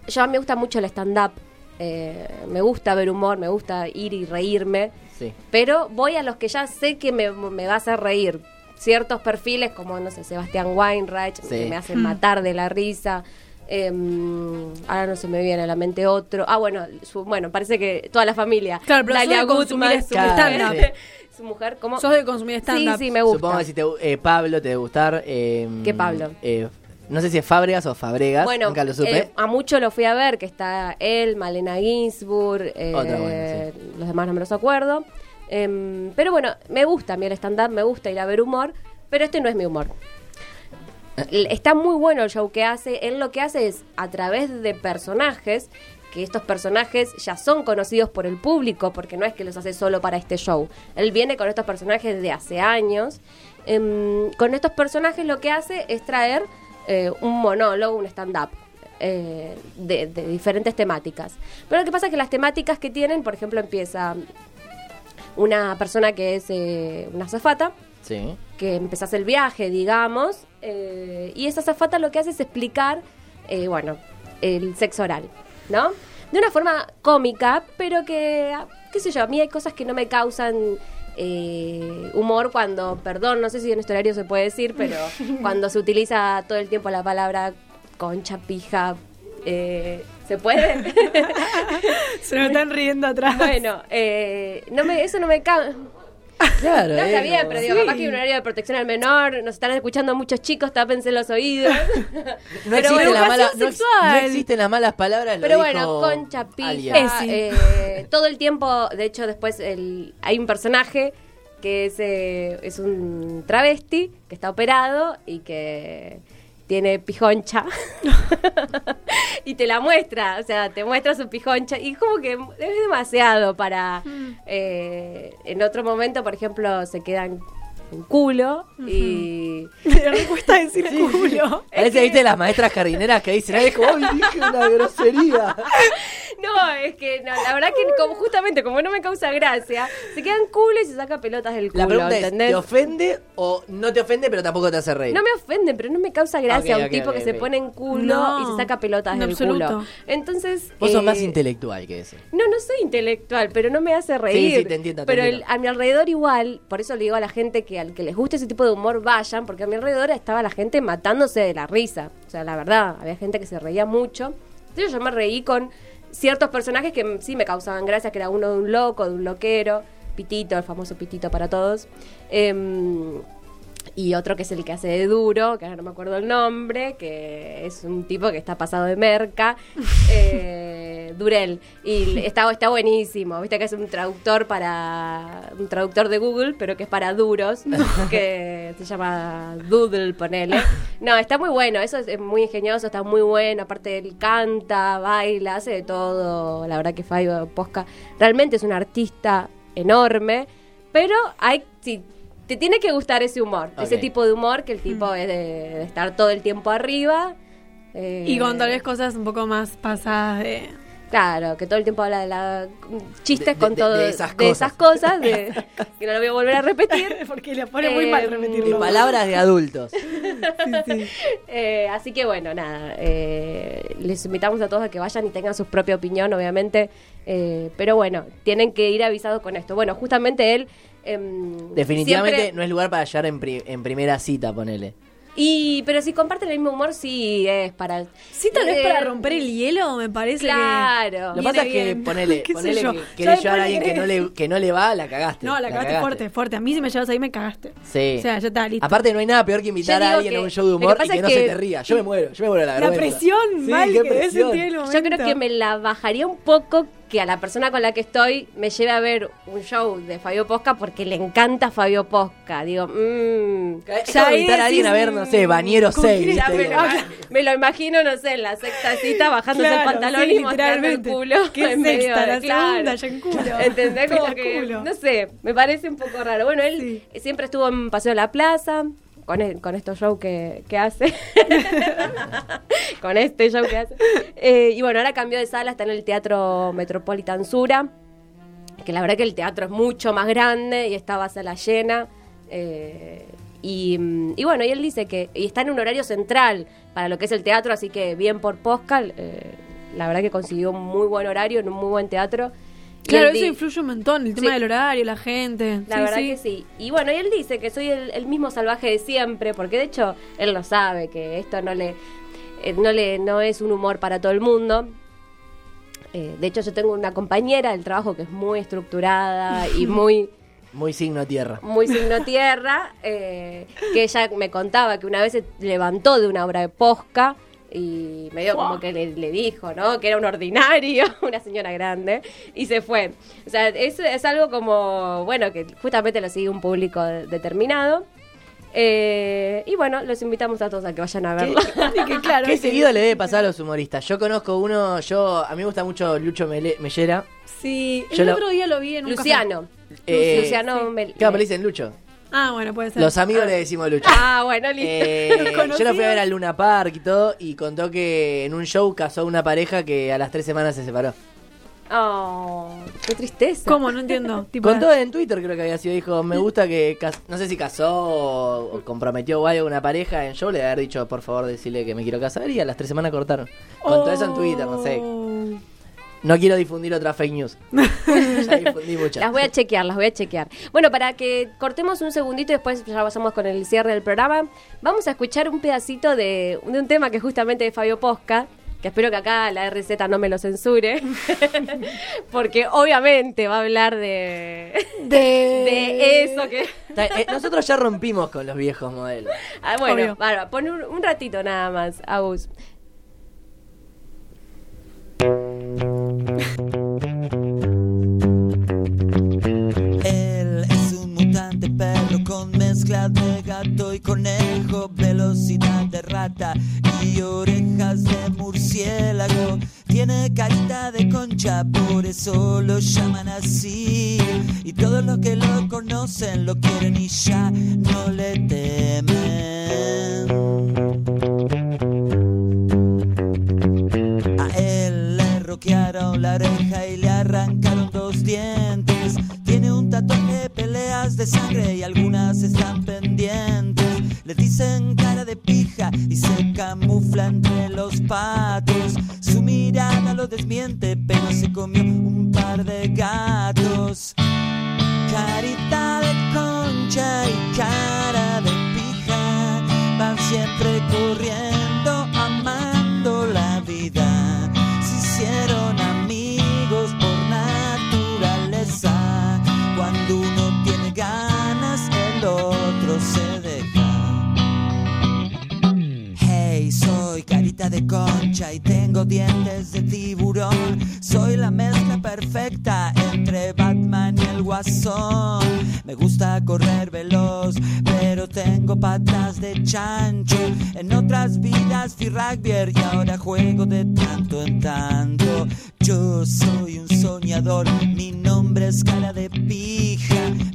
Speaker 2: Yo a mí me gusta mucho el stand-up, eh, me gusta ver humor, me gusta ir y reírme,
Speaker 3: Sí.
Speaker 2: pero voy a los que ya sé que me, me va a hacer reír. Ciertos perfiles como, no sé, Sebastián Weinreich,
Speaker 3: Sí.
Speaker 2: que me hacen matar de la risa. Em, ahora no se me viene a la mente otro. Ah, bueno, su- bueno, parece que toda la familia.
Speaker 4: Claro, pero
Speaker 2: Dalia su
Speaker 3: Claro,
Speaker 2: mujer, [LAUGHS]
Speaker 3: sí.
Speaker 2: su mujer, ¿cómo?
Speaker 4: Sos de consumir
Speaker 2: Sí,
Speaker 4: stand-up.
Speaker 2: sí, me gusta.
Speaker 3: Supongo que si te, eh, Pablo te debe gustar. eh,
Speaker 2: ¿Qué Pablo?
Speaker 3: eh, no sé si es Fábregas o Fabregas.
Speaker 2: Bueno,
Speaker 3: nunca lo supe.
Speaker 2: eh, a mucho lo fui a ver, que está él, Malena Ginsburg, eh,
Speaker 3: Otra buena, sí.
Speaker 2: los demás no me los acuerdo. Em, pero bueno, me gusta a mí el stand-up, me gusta ir a ver humor, pero este no es mi humor. Está muy bueno el show que hace. Él lo que hace es, a través de personajes, que estos personajes ya son conocidos por el público, porque no es que los hace solo para este show. Él viene con estos personajes de hace años. Em, con estos personajes lo que hace es traer eh, un monólogo, un stand-up. eh, de, de diferentes temáticas. Pero lo que pasa es que las temáticas que tienen, por ejemplo, empieza una persona que es eh, una azafata,
Speaker 3: Sí.
Speaker 2: que empezás el viaje, digamos, eh, y esa azafata lo que hace es explicar, eh, bueno, el sexo oral, ¿no? De una forma cómica, pero que, qué sé yo, a mí hay cosas que no me causan eh, humor cuando, perdón, no sé si en este horario se puede decir, pero [LAUGHS] cuando se utiliza todo el tiempo la palabra concha, pija, eh, ¿se puede? [LAUGHS]
Speaker 4: Se nos están riendo atrás.
Speaker 2: bueno, eh, no me, eso no me causa...
Speaker 3: Claro. [LAUGHS]
Speaker 2: No, está
Speaker 3: eh,
Speaker 2: bien,
Speaker 3: como-
Speaker 2: pero digo, capaz que hay un horario de protección al menor, nos están escuchando muchos chicos, tápense los oídos. [LAUGHS] [LAUGHS]
Speaker 3: No
Speaker 2: pero
Speaker 3: existen
Speaker 2: bueno,
Speaker 3: las malas,
Speaker 4: educación
Speaker 3: no, ex-
Speaker 4: sexual.
Speaker 3: no existen las malas palabras. lo
Speaker 2: Pero bueno,
Speaker 3: dijo
Speaker 2: concha, pija,
Speaker 3: alguien.
Speaker 4: Esi.
Speaker 2: eh, todo el tiempo, de hecho después el, hay un personaje que es, eh, es un travesti que está operado y que tiene pijoncha [LAUGHS] y te la muestra, o sea, te muestra su pijoncha y como que es demasiado para eh, en otro momento, por ejemplo, se quedan en culo y
Speaker 4: Me cuesta decir culo.
Speaker 3: Parece, viste, las maestras jardineras que dicen, ay, es como, "Ay, dije una grosería. [LAUGHS]
Speaker 2: No, es que no, la verdad que como, justamente como no me causa gracia, se quedan culo y se saca pelotas del culo,
Speaker 3: La pregunta es. ¿te ofende o no te ofende pero tampoco te hace reír?
Speaker 2: no me ofenden, pero no me causa gracia
Speaker 3: Ok,
Speaker 2: un tipo que se pone en culo
Speaker 4: No,
Speaker 2: y se saca pelotas
Speaker 4: en
Speaker 2: del
Speaker 4: absoluto.
Speaker 2: culo. Entonces.
Speaker 3: Vos sos
Speaker 2: eh,
Speaker 3: más intelectual que ese.
Speaker 2: No, no soy intelectual, pero no me hace reír.
Speaker 3: sí, te entiendo, te
Speaker 2: pero
Speaker 3: entiendo.
Speaker 2: el- a mi alrededor igual, por eso le digo a la gente que al que les guste ese tipo de humor vayan, porque a mi alrededor estaba la gente matándose de la risa. O sea, la verdad, había gente que se reía mucho. Entonces yo me reí con ciertos personajes que sí me causaban gracia, que era uno de un loco, de un loquero, Pitito, el famoso Pitito para todos. Em, y otro que es el que hace de duro, que ahora no me acuerdo el nombre, que es un tipo que está pasado de merca, [LAUGHS] eh, Durel. Y está, está buenísimo, viste que es un traductor para. un traductor de Google, pero que es para duros, [LAUGHS] que se llama Doodle, ponele. No, está muy bueno, eso es, es muy ingenioso, está muy bueno. Aparte, él canta, baila, hace de todo. La verdad que Fabio Posca realmente es un artista enorme, pero hay. si te tiene que gustar ese humor, ese tipo de humor que el tipo es de, de estar todo el tiempo arriba. eh,
Speaker 4: Y con tal vez cosas un poco más pasadas de...
Speaker 2: Claro, que todo el tiempo habla de la chistes
Speaker 3: De-
Speaker 2: con
Speaker 3: de-
Speaker 2: todo
Speaker 3: de esas
Speaker 2: de
Speaker 3: cosas.
Speaker 2: esas cosas, de- [LAUGHS] que no lo voy a volver a repetir. [LAUGHS]
Speaker 4: Porque le pone muy mal
Speaker 3: De
Speaker 4: repetirlo.
Speaker 3: palabras de adultos. [LAUGHS]
Speaker 2: Eh, así que bueno, nada, eh, les invitamos a todos a que vayan y tengan su propia opinión, obviamente, eh, pero bueno, tienen que ir avisados con esto. Bueno, justamente él... em,
Speaker 3: Definitivamente
Speaker 2: siempre-
Speaker 3: no es lugar para llegar en, pri- en primera cita, ponele.
Speaker 2: Y, pero si comparten el mismo humor, sí es para...
Speaker 4: Sí, tal vez
Speaker 2: Eh,
Speaker 4: para romper el hielo, me parece
Speaker 2: Claro.
Speaker 3: Lo que
Speaker 4: Viene
Speaker 3: pasa es que
Speaker 4: bien.
Speaker 3: ponele, [LAUGHS]
Speaker 4: ¿Qué sé
Speaker 3: ponele
Speaker 4: yo?
Speaker 3: que querés llevar a alguien que no, le, que no le va, la cagaste.
Speaker 4: No, la cagaste fuerte, fuerte. A mí si me llevas ahí me cagaste.
Speaker 3: Sí.
Speaker 4: O sea, ya está, listo.
Speaker 3: Aparte no hay nada peor que invitar
Speaker 2: Yo
Speaker 3: a
Speaker 2: digo
Speaker 3: alguien a
Speaker 2: que
Speaker 3: un show de
Speaker 2: lo que
Speaker 3: humor y
Speaker 2: pasa
Speaker 3: que
Speaker 2: es
Speaker 3: no
Speaker 2: que-
Speaker 3: se te ría. Yo me muero, yo me muero de la
Speaker 4: La
Speaker 3: vergüenza.
Speaker 4: presión
Speaker 3: Sí,
Speaker 4: mal
Speaker 3: qué
Speaker 4: que debe
Speaker 3: presión.
Speaker 4: sentir el
Speaker 2: Yo creo que me la bajaría un poco que a la persona con la que estoy me lleve a ver un show de Fabio Posca porque le encanta Fabio Posca. Digo, mmm.
Speaker 3: Es
Speaker 4: Ya
Speaker 3: como invitar a alguien a ver, no sé, Bañero
Speaker 4: ¿con
Speaker 3: 6,
Speaker 4: quién
Speaker 2: Ya
Speaker 3: ¿viste?
Speaker 2: me, lo, me lo imagino, no sé, en la sexta cita bajándose
Speaker 4: Claro,
Speaker 2: el pantalón
Speaker 4: sí,
Speaker 2: y mostrando el culo.
Speaker 4: ¿Qué
Speaker 2: en medio
Speaker 4: sexta?
Speaker 2: de-
Speaker 4: La segunda ya en culo. [LAUGHS]
Speaker 2: ¿Entendés? Como que,
Speaker 4: culo.
Speaker 2: no sé, me parece un poco raro. Bueno, él siempre estuvo en Paseo de la Plaza. Con, e- con estos shows que, que hace. [LAUGHS] con este show que hace. Eh, y bueno, ahora cambió de sala, está en el Teatro Metropolitan Sura. Que la verdad que el teatro es mucho más grande y esta va a ser la llena. Eh, y, mm, y bueno, y él dice que y está en un horario central para lo que es el teatro, así que bien por Poscal. eh, la verdad que consiguió un muy buen horario en un muy buen teatro.
Speaker 4: Claro, eso influye un montón, el tema del horario, la gente.
Speaker 2: la
Speaker 4: Sí,
Speaker 2: verdad
Speaker 4: sí.
Speaker 2: que sí. Y bueno, y él dice que soy el, el mismo salvaje de siempre, porque de hecho él lo sabe, que esto no le, eh, no le, no es un humor para todo el mundo. Eh, de hecho, yo tengo una compañera del trabajo que es muy estructurada y [LAUGHS] muy,
Speaker 3: Muy signo tierra.
Speaker 2: muy signo tierra, eh, que ella me contaba que una vez se levantó de una obra de posca y medio como que le, le dijo, ¿no? Que era un ordinario, [LAUGHS] una señora grande, y se fue. O sea, es, es algo como, bueno, que justamente lo sigue un público de- determinado. Eh, y bueno, los invitamos a todos a que vayan a verlo. [LAUGHS]
Speaker 4: Y que claro, [LAUGHS]
Speaker 3: ¿Qué
Speaker 4: que-
Speaker 3: seguido le debe pasar a los humoristas? Yo conozco uno, yo a mí me gusta mucho Lucho Mele- Mellera.
Speaker 4: Sí,
Speaker 3: Yo
Speaker 4: el
Speaker 3: lo-
Speaker 4: otro día lo vi en un
Speaker 2: Luciano.
Speaker 3: Eh,
Speaker 2: Luciano
Speaker 4: sí.
Speaker 2: Mel-
Speaker 3: Claro, me dicen Lucho.
Speaker 4: Ah, bueno, puede ser.
Speaker 3: Los amigos le decimos Lucho.
Speaker 2: Ah, bueno, listo.
Speaker 3: Eh, [LAUGHS] yo lo fui a ver al Luna Park y todo y contó que en un show casó a una pareja que a las tres semanas se separó.
Speaker 2: Oh, qué tristeza.
Speaker 4: ¿Cómo? No entiendo. [LAUGHS] Tipo,
Speaker 3: Contó en Twitter creo que había sido, dijo, me gusta que, cas- no sé si casó o, o comprometió o algo a una pareja en show, le haber dicho, por favor, decirle que me quiero casar y a las tres semanas cortaron. Contó eso en Twitter, no sé. No quiero difundir otra fake news. [LAUGHS] ya difundí muchas.
Speaker 2: Las voy a chequear, las voy a chequear. Bueno, para que cortemos un segundito y después ya pasamos con el cierre del programa, vamos a escuchar un pedacito de, de un tema que es justamente de Fabio Posca, que espero que acá la RZ no me lo censure, [LAUGHS] porque obviamente va a hablar de, de [LAUGHS] eso que...
Speaker 3: Eh, nosotros ya rompimos con los viejos modelos.
Speaker 2: Ah, bueno, bárbaro, pon un, un ratito nada más, Agus.
Speaker 7: De gato y conejo, velocidad de rata y orejas de murciélago. Tiene carita de concha, por eso lo llaman así. Y todos los que lo conocen lo quieren y ya no le temen. Le Me gusta correr veloz, pero tengo patas de chancho. En otras vidas fui rugbyer y ahora juego de tanto en tanto. Yo soy un soñador, mi nombre es cara de pija.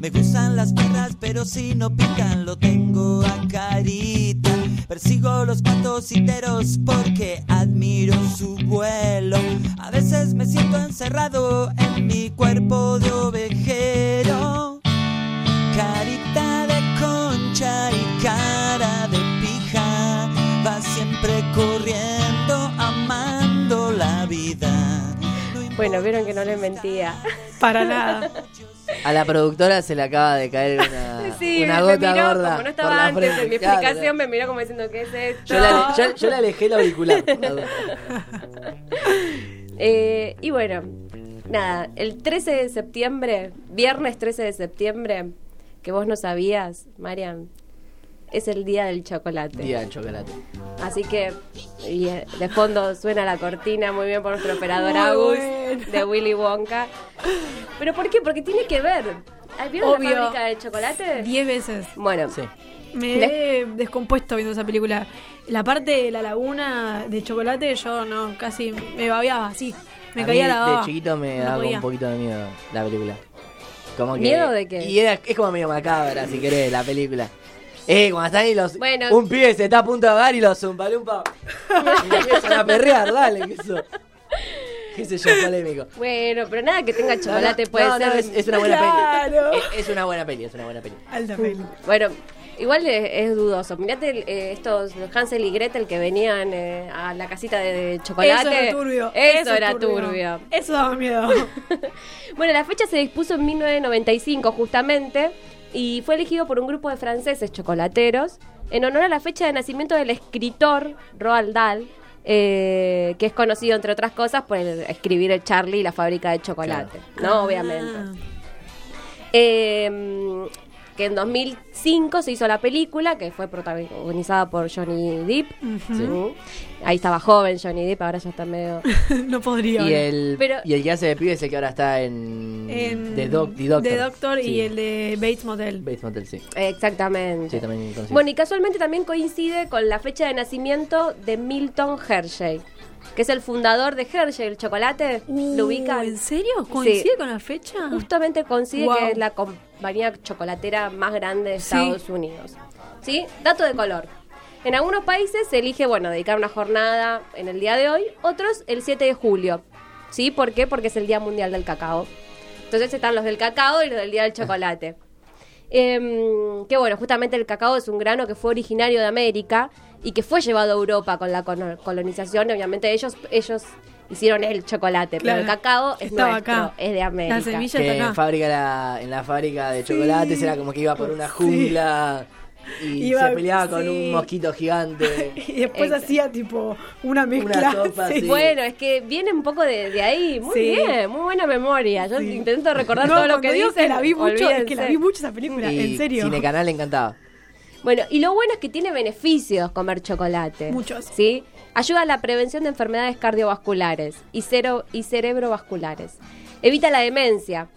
Speaker 7: Me gustan las perras, pero si no pican, lo tengo a carita. Persigo los patos citeros porque admiro su vuelo. A veces me siento encerrado en mi cuerpo de ovejero. Carita de concha y cara de pija, va siempre corriendo, amando la vida. No
Speaker 2: Bueno, vieron que no les mentía.
Speaker 4: Para nada. [LAUGHS]
Speaker 3: A la productora se le acaba de caer una, [LAUGHS]
Speaker 2: Sí,
Speaker 3: una gota
Speaker 2: miró,
Speaker 3: gorda.
Speaker 2: como no estaba antes
Speaker 3: frente.
Speaker 2: en mi
Speaker 3: Claro,
Speaker 2: explicación, me miró como diciendo, ¿qué es esto?
Speaker 3: Yo, la, yo- yo le alejé el auricular. [LAUGHS]
Speaker 2: Eh, y bueno, nada, el 13 de septiembre, viernes 13 de septiembre, que vos no sabías, Marian, es el día del chocolate.
Speaker 3: Día del chocolate.
Speaker 2: Así que y, eh, de fondo suena la cortina muy bien por nuestro operador
Speaker 4: Muy
Speaker 2: Agus de Willy Wonka. ¿Pero por qué? Porque tiene que ver. ¿Vieron
Speaker 4: Obvio.
Speaker 2: la fábrica de chocolate?
Speaker 4: Diez veces.
Speaker 2: Bueno,
Speaker 3: Sí.
Speaker 4: Me he descompuesto viendo esa película. La parte de la laguna de chocolate, yo no, casi me babeaba así. Me
Speaker 3: A
Speaker 4: caía
Speaker 3: mí
Speaker 4: la baba.
Speaker 3: De chiquito me
Speaker 4: No
Speaker 3: daba
Speaker 4: podía.
Speaker 3: un poquito de miedo la película. Como que,
Speaker 2: ¿Miedo de qué?
Speaker 3: Y era, es como medio macabra, si querés, la película. Eh, cuando están ahí los.
Speaker 2: Bueno.
Speaker 3: Un pibe se está a punto de ahogar y los zumpalumpa. y le empiezan a perrear, dale, que eso. Qué sé yo, polémico.
Speaker 2: bueno, pero nada que tenga chocolate
Speaker 3: No,
Speaker 2: puede
Speaker 3: no,
Speaker 2: ser.
Speaker 3: no, es, es una buena
Speaker 4: Claro.
Speaker 3: peli. Es, es una buena peli, es una buena peli.
Speaker 4: Alta peli.
Speaker 2: Bueno, igual es, es dudoso. Mirate eh, estos, los Hansel y Gretel que venían eh, a la casita de, de chocolate.
Speaker 4: Eso era turbio.
Speaker 2: Eso,
Speaker 4: es
Speaker 2: era turbio.
Speaker 4: Eso daba miedo. [LAUGHS]
Speaker 2: Bueno, la fecha se dispuso en 1995 justamente y fue elegido por un grupo de franceses chocolateros en honor a la fecha de nacimiento del escritor Roald Dahl, eh, que es conocido entre otras cosas por el- escribir el Charlie y la fábrica de chocolate, ¿no? Obviamente. Eh, que en 2005 se hizo la película, que fue protagonizada por Johnny Depp. Ahí estaba joven Johnny Depp, ahora ya está medio... [LAUGHS]
Speaker 4: no podría.
Speaker 3: Y el,
Speaker 2: Pero-
Speaker 3: y el que hace de pibe es el que ahora está en.
Speaker 4: En
Speaker 3: The, Doc- The Doctor.
Speaker 4: The Doctor
Speaker 3: Sí.
Speaker 4: y el de Bates Motel.
Speaker 3: Bates Motel, sí.
Speaker 2: Exactamente.
Speaker 3: Sí, también.
Speaker 2: Bueno, y casualmente también coincide con la fecha de nacimiento de Milton Hershey, que es el fundador de Hershey, el chocolate.
Speaker 4: Uh,
Speaker 2: ¿Lo ubican?
Speaker 4: ¿En serio? ¿Coincide
Speaker 2: Sí.
Speaker 4: con la fecha?
Speaker 2: Justamente coincide
Speaker 4: Wow.
Speaker 2: que es la compañía chocolatera más grande de
Speaker 4: Sí.
Speaker 2: Estados Unidos. ¿Sí? Dato de color. En algunos países se elige, bueno, dedicar una jornada en el día de hoy, otros el 7 de julio. ¿Sí? ¿Por qué? Porque es el Día Mundial del Cacao. Entonces están los del cacao y los del Día del Chocolate. Em, que bueno, justamente el cacao es un grano que fue originario de América y que fue llevado a Europa con la colonización. Obviamente ellos, ellos hicieron el chocolate,
Speaker 4: Claro,
Speaker 2: pero el cacao es
Speaker 4: estaba
Speaker 2: nuestro,
Speaker 4: acá.
Speaker 2: es de América.
Speaker 4: La semilla
Speaker 3: que
Speaker 4: está
Speaker 3: en,
Speaker 4: acá.
Speaker 3: fábrica la- en la fábrica de chocolates era como que iba por una jungla y
Speaker 4: Iba-
Speaker 3: se peleaba con un mosquito gigante. [LAUGHS]
Speaker 4: Y después hacía tipo una mezcla.
Speaker 3: sopa, [LAUGHS] sí.
Speaker 2: Bueno, es que viene un poco de, de ahí. Muy
Speaker 4: Sí.
Speaker 2: bien, muy buena memoria. Yo
Speaker 4: Sí.
Speaker 2: intento recordar
Speaker 4: No,
Speaker 2: todo lo que
Speaker 4: digo
Speaker 2: dicen.
Speaker 4: que la vi mucho, es que la vi mucho esa película,
Speaker 3: y
Speaker 4: en serio.
Speaker 3: Cine Canal le encantaba.
Speaker 2: Bueno, y lo bueno es que tiene beneficios comer chocolate.
Speaker 4: Muchos.
Speaker 2: ¿Sí? Ayuda a la prevención de enfermedades cardiovasculares y, cero, y cerebrovasculares. Evita la demencia.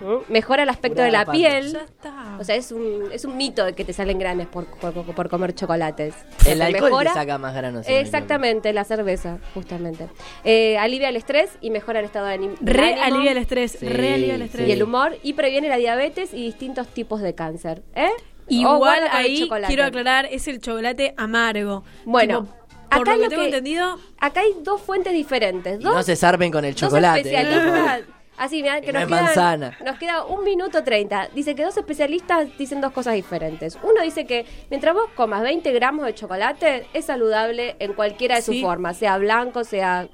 Speaker 2: ¿Mm? Mejora el aspecto de la
Speaker 3: la
Speaker 2: piel.
Speaker 4: Ya está.
Speaker 2: O sea, es un, es un mito de que te salen granes por, por, por comer chocolates.
Speaker 3: El alcohol
Speaker 2: mejora-
Speaker 3: te saca más granos.
Speaker 2: Exactamente, la cerveza, justamente. Eh, alivia el estrés y mejora el estado de anim-
Speaker 4: Re
Speaker 2: ánimo
Speaker 4: alivia el estrés,
Speaker 3: Sí,
Speaker 4: re alivia el estrés.
Speaker 2: y el humor y previene la diabetes y distintos tipos de cáncer. ¿Eh?
Speaker 4: Igual ahí
Speaker 2: chocolate.
Speaker 4: quiero aclarar, es el chocolate amargo.
Speaker 2: Bueno,
Speaker 4: Tipo, por
Speaker 2: acá
Speaker 4: lo que tengo
Speaker 2: que-
Speaker 4: entendido,
Speaker 2: Acá hay dos fuentes diferentes.
Speaker 3: Y
Speaker 2: Dos,
Speaker 3: no se zarpen con el chocolate. eh. [LAUGHS]
Speaker 2: Así, mirá, que nos, quedan-
Speaker 3: manzana.
Speaker 2: nos queda un minuto treinta. Dice que dos especialistas dicen dos cosas diferentes. Uno dice que mientras vos comas 20 gramos de chocolate, es saludable en cualquiera de sus formas, sea blanco, sea...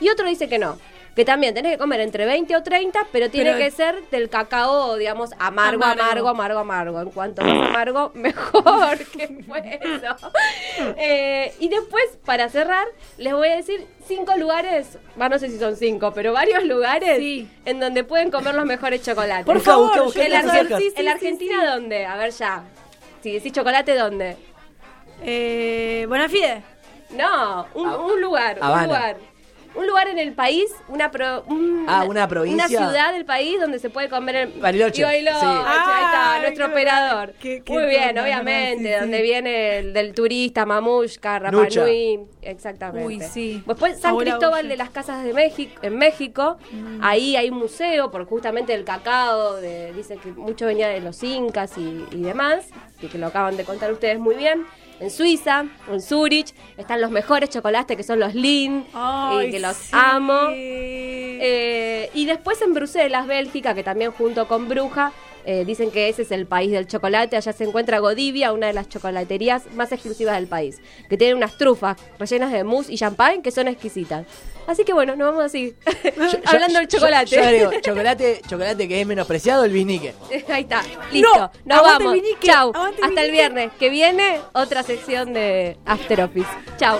Speaker 2: Y otro dice que no. Que también tenés que comer entre 20 o 30, pero tiene
Speaker 4: Pero-
Speaker 2: que ser del cacao, digamos, amargo,
Speaker 4: Amargo.
Speaker 2: amargo, amargo, amargo. En cuanto más amargo, [LAUGHS] mejor. [LAUGHS] ¿Qué fue eso? Eh, y después, para cerrar, les voy a decir cinco lugares, va, no sé si son cinco, pero varios lugares
Speaker 4: Sí.
Speaker 2: en donde pueden comer los mejores chocolates.
Speaker 4: Por favor,
Speaker 2: ¿En
Speaker 4: sí, sí,
Speaker 2: en Argentina
Speaker 4: sí.
Speaker 2: dónde? A ver ya. Si decís chocolate, ¿dónde?
Speaker 4: Eh, Bonafide.
Speaker 2: No, un, un lugar, un lugar. Un lugar en el país, una pro- un-
Speaker 3: Ah, una provincia.
Speaker 2: Una ciudad del país donde se puede comer el
Speaker 3: Bariloche, sí.
Speaker 2: ahí está,
Speaker 4: Ay,
Speaker 2: nuestro
Speaker 4: qué-
Speaker 2: operador.
Speaker 4: qué- qué
Speaker 2: Muy bien,
Speaker 4: tonta,
Speaker 2: obviamente,
Speaker 4: sí, sí.
Speaker 2: donde viene el del turista, Mamushka, Rapa
Speaker 3: Nucha.
Speaker 2: Nui, exactamente.
Speaker 4: Uy, sí.
Speaker 2: Después San Cristóbal de las Casas de México, en México,
Speaker 4: Mm.
Speaker 2: ahí hay un museo, porque justamente el cacao, de, dice que mucho venía de los incas y, y demás, y que lo acaban de contar ustedes muy bien. En Suiza, o en Zurich, están los mejores chocolates que son los Lin,
Speaker 4: Ay,
Speaker 2: y que los
Speaker 4: sí.
Speaker 2: amo. Eh, y después en Bruselas, Bélgica, que también junto con Bruja, eh, dicen que ese es el país del chocolate. Allá se encuentra Godivia, una de las chocolaterías más exclusivas del país, que tiene unas trufas rellenas de mousse y champagne que son exquisitas. Así que bueno, nos vamos así, [LAUGHS] hablando del
Speaker 3: Yo-
Speaker 2: chocolate.
Speaker 3: Yo, agrego, chocolate, chocolate que es menospreciado, el bisnique. [LAUGHS]
Speaker 2: Ahí está, listo,
Speaker 4: No,
Speaker 2: nos vamos.
Speaker 4: el vinique,
Speaker 2: Chau, hasta el viernes que viene otra sección de After Office. Chau.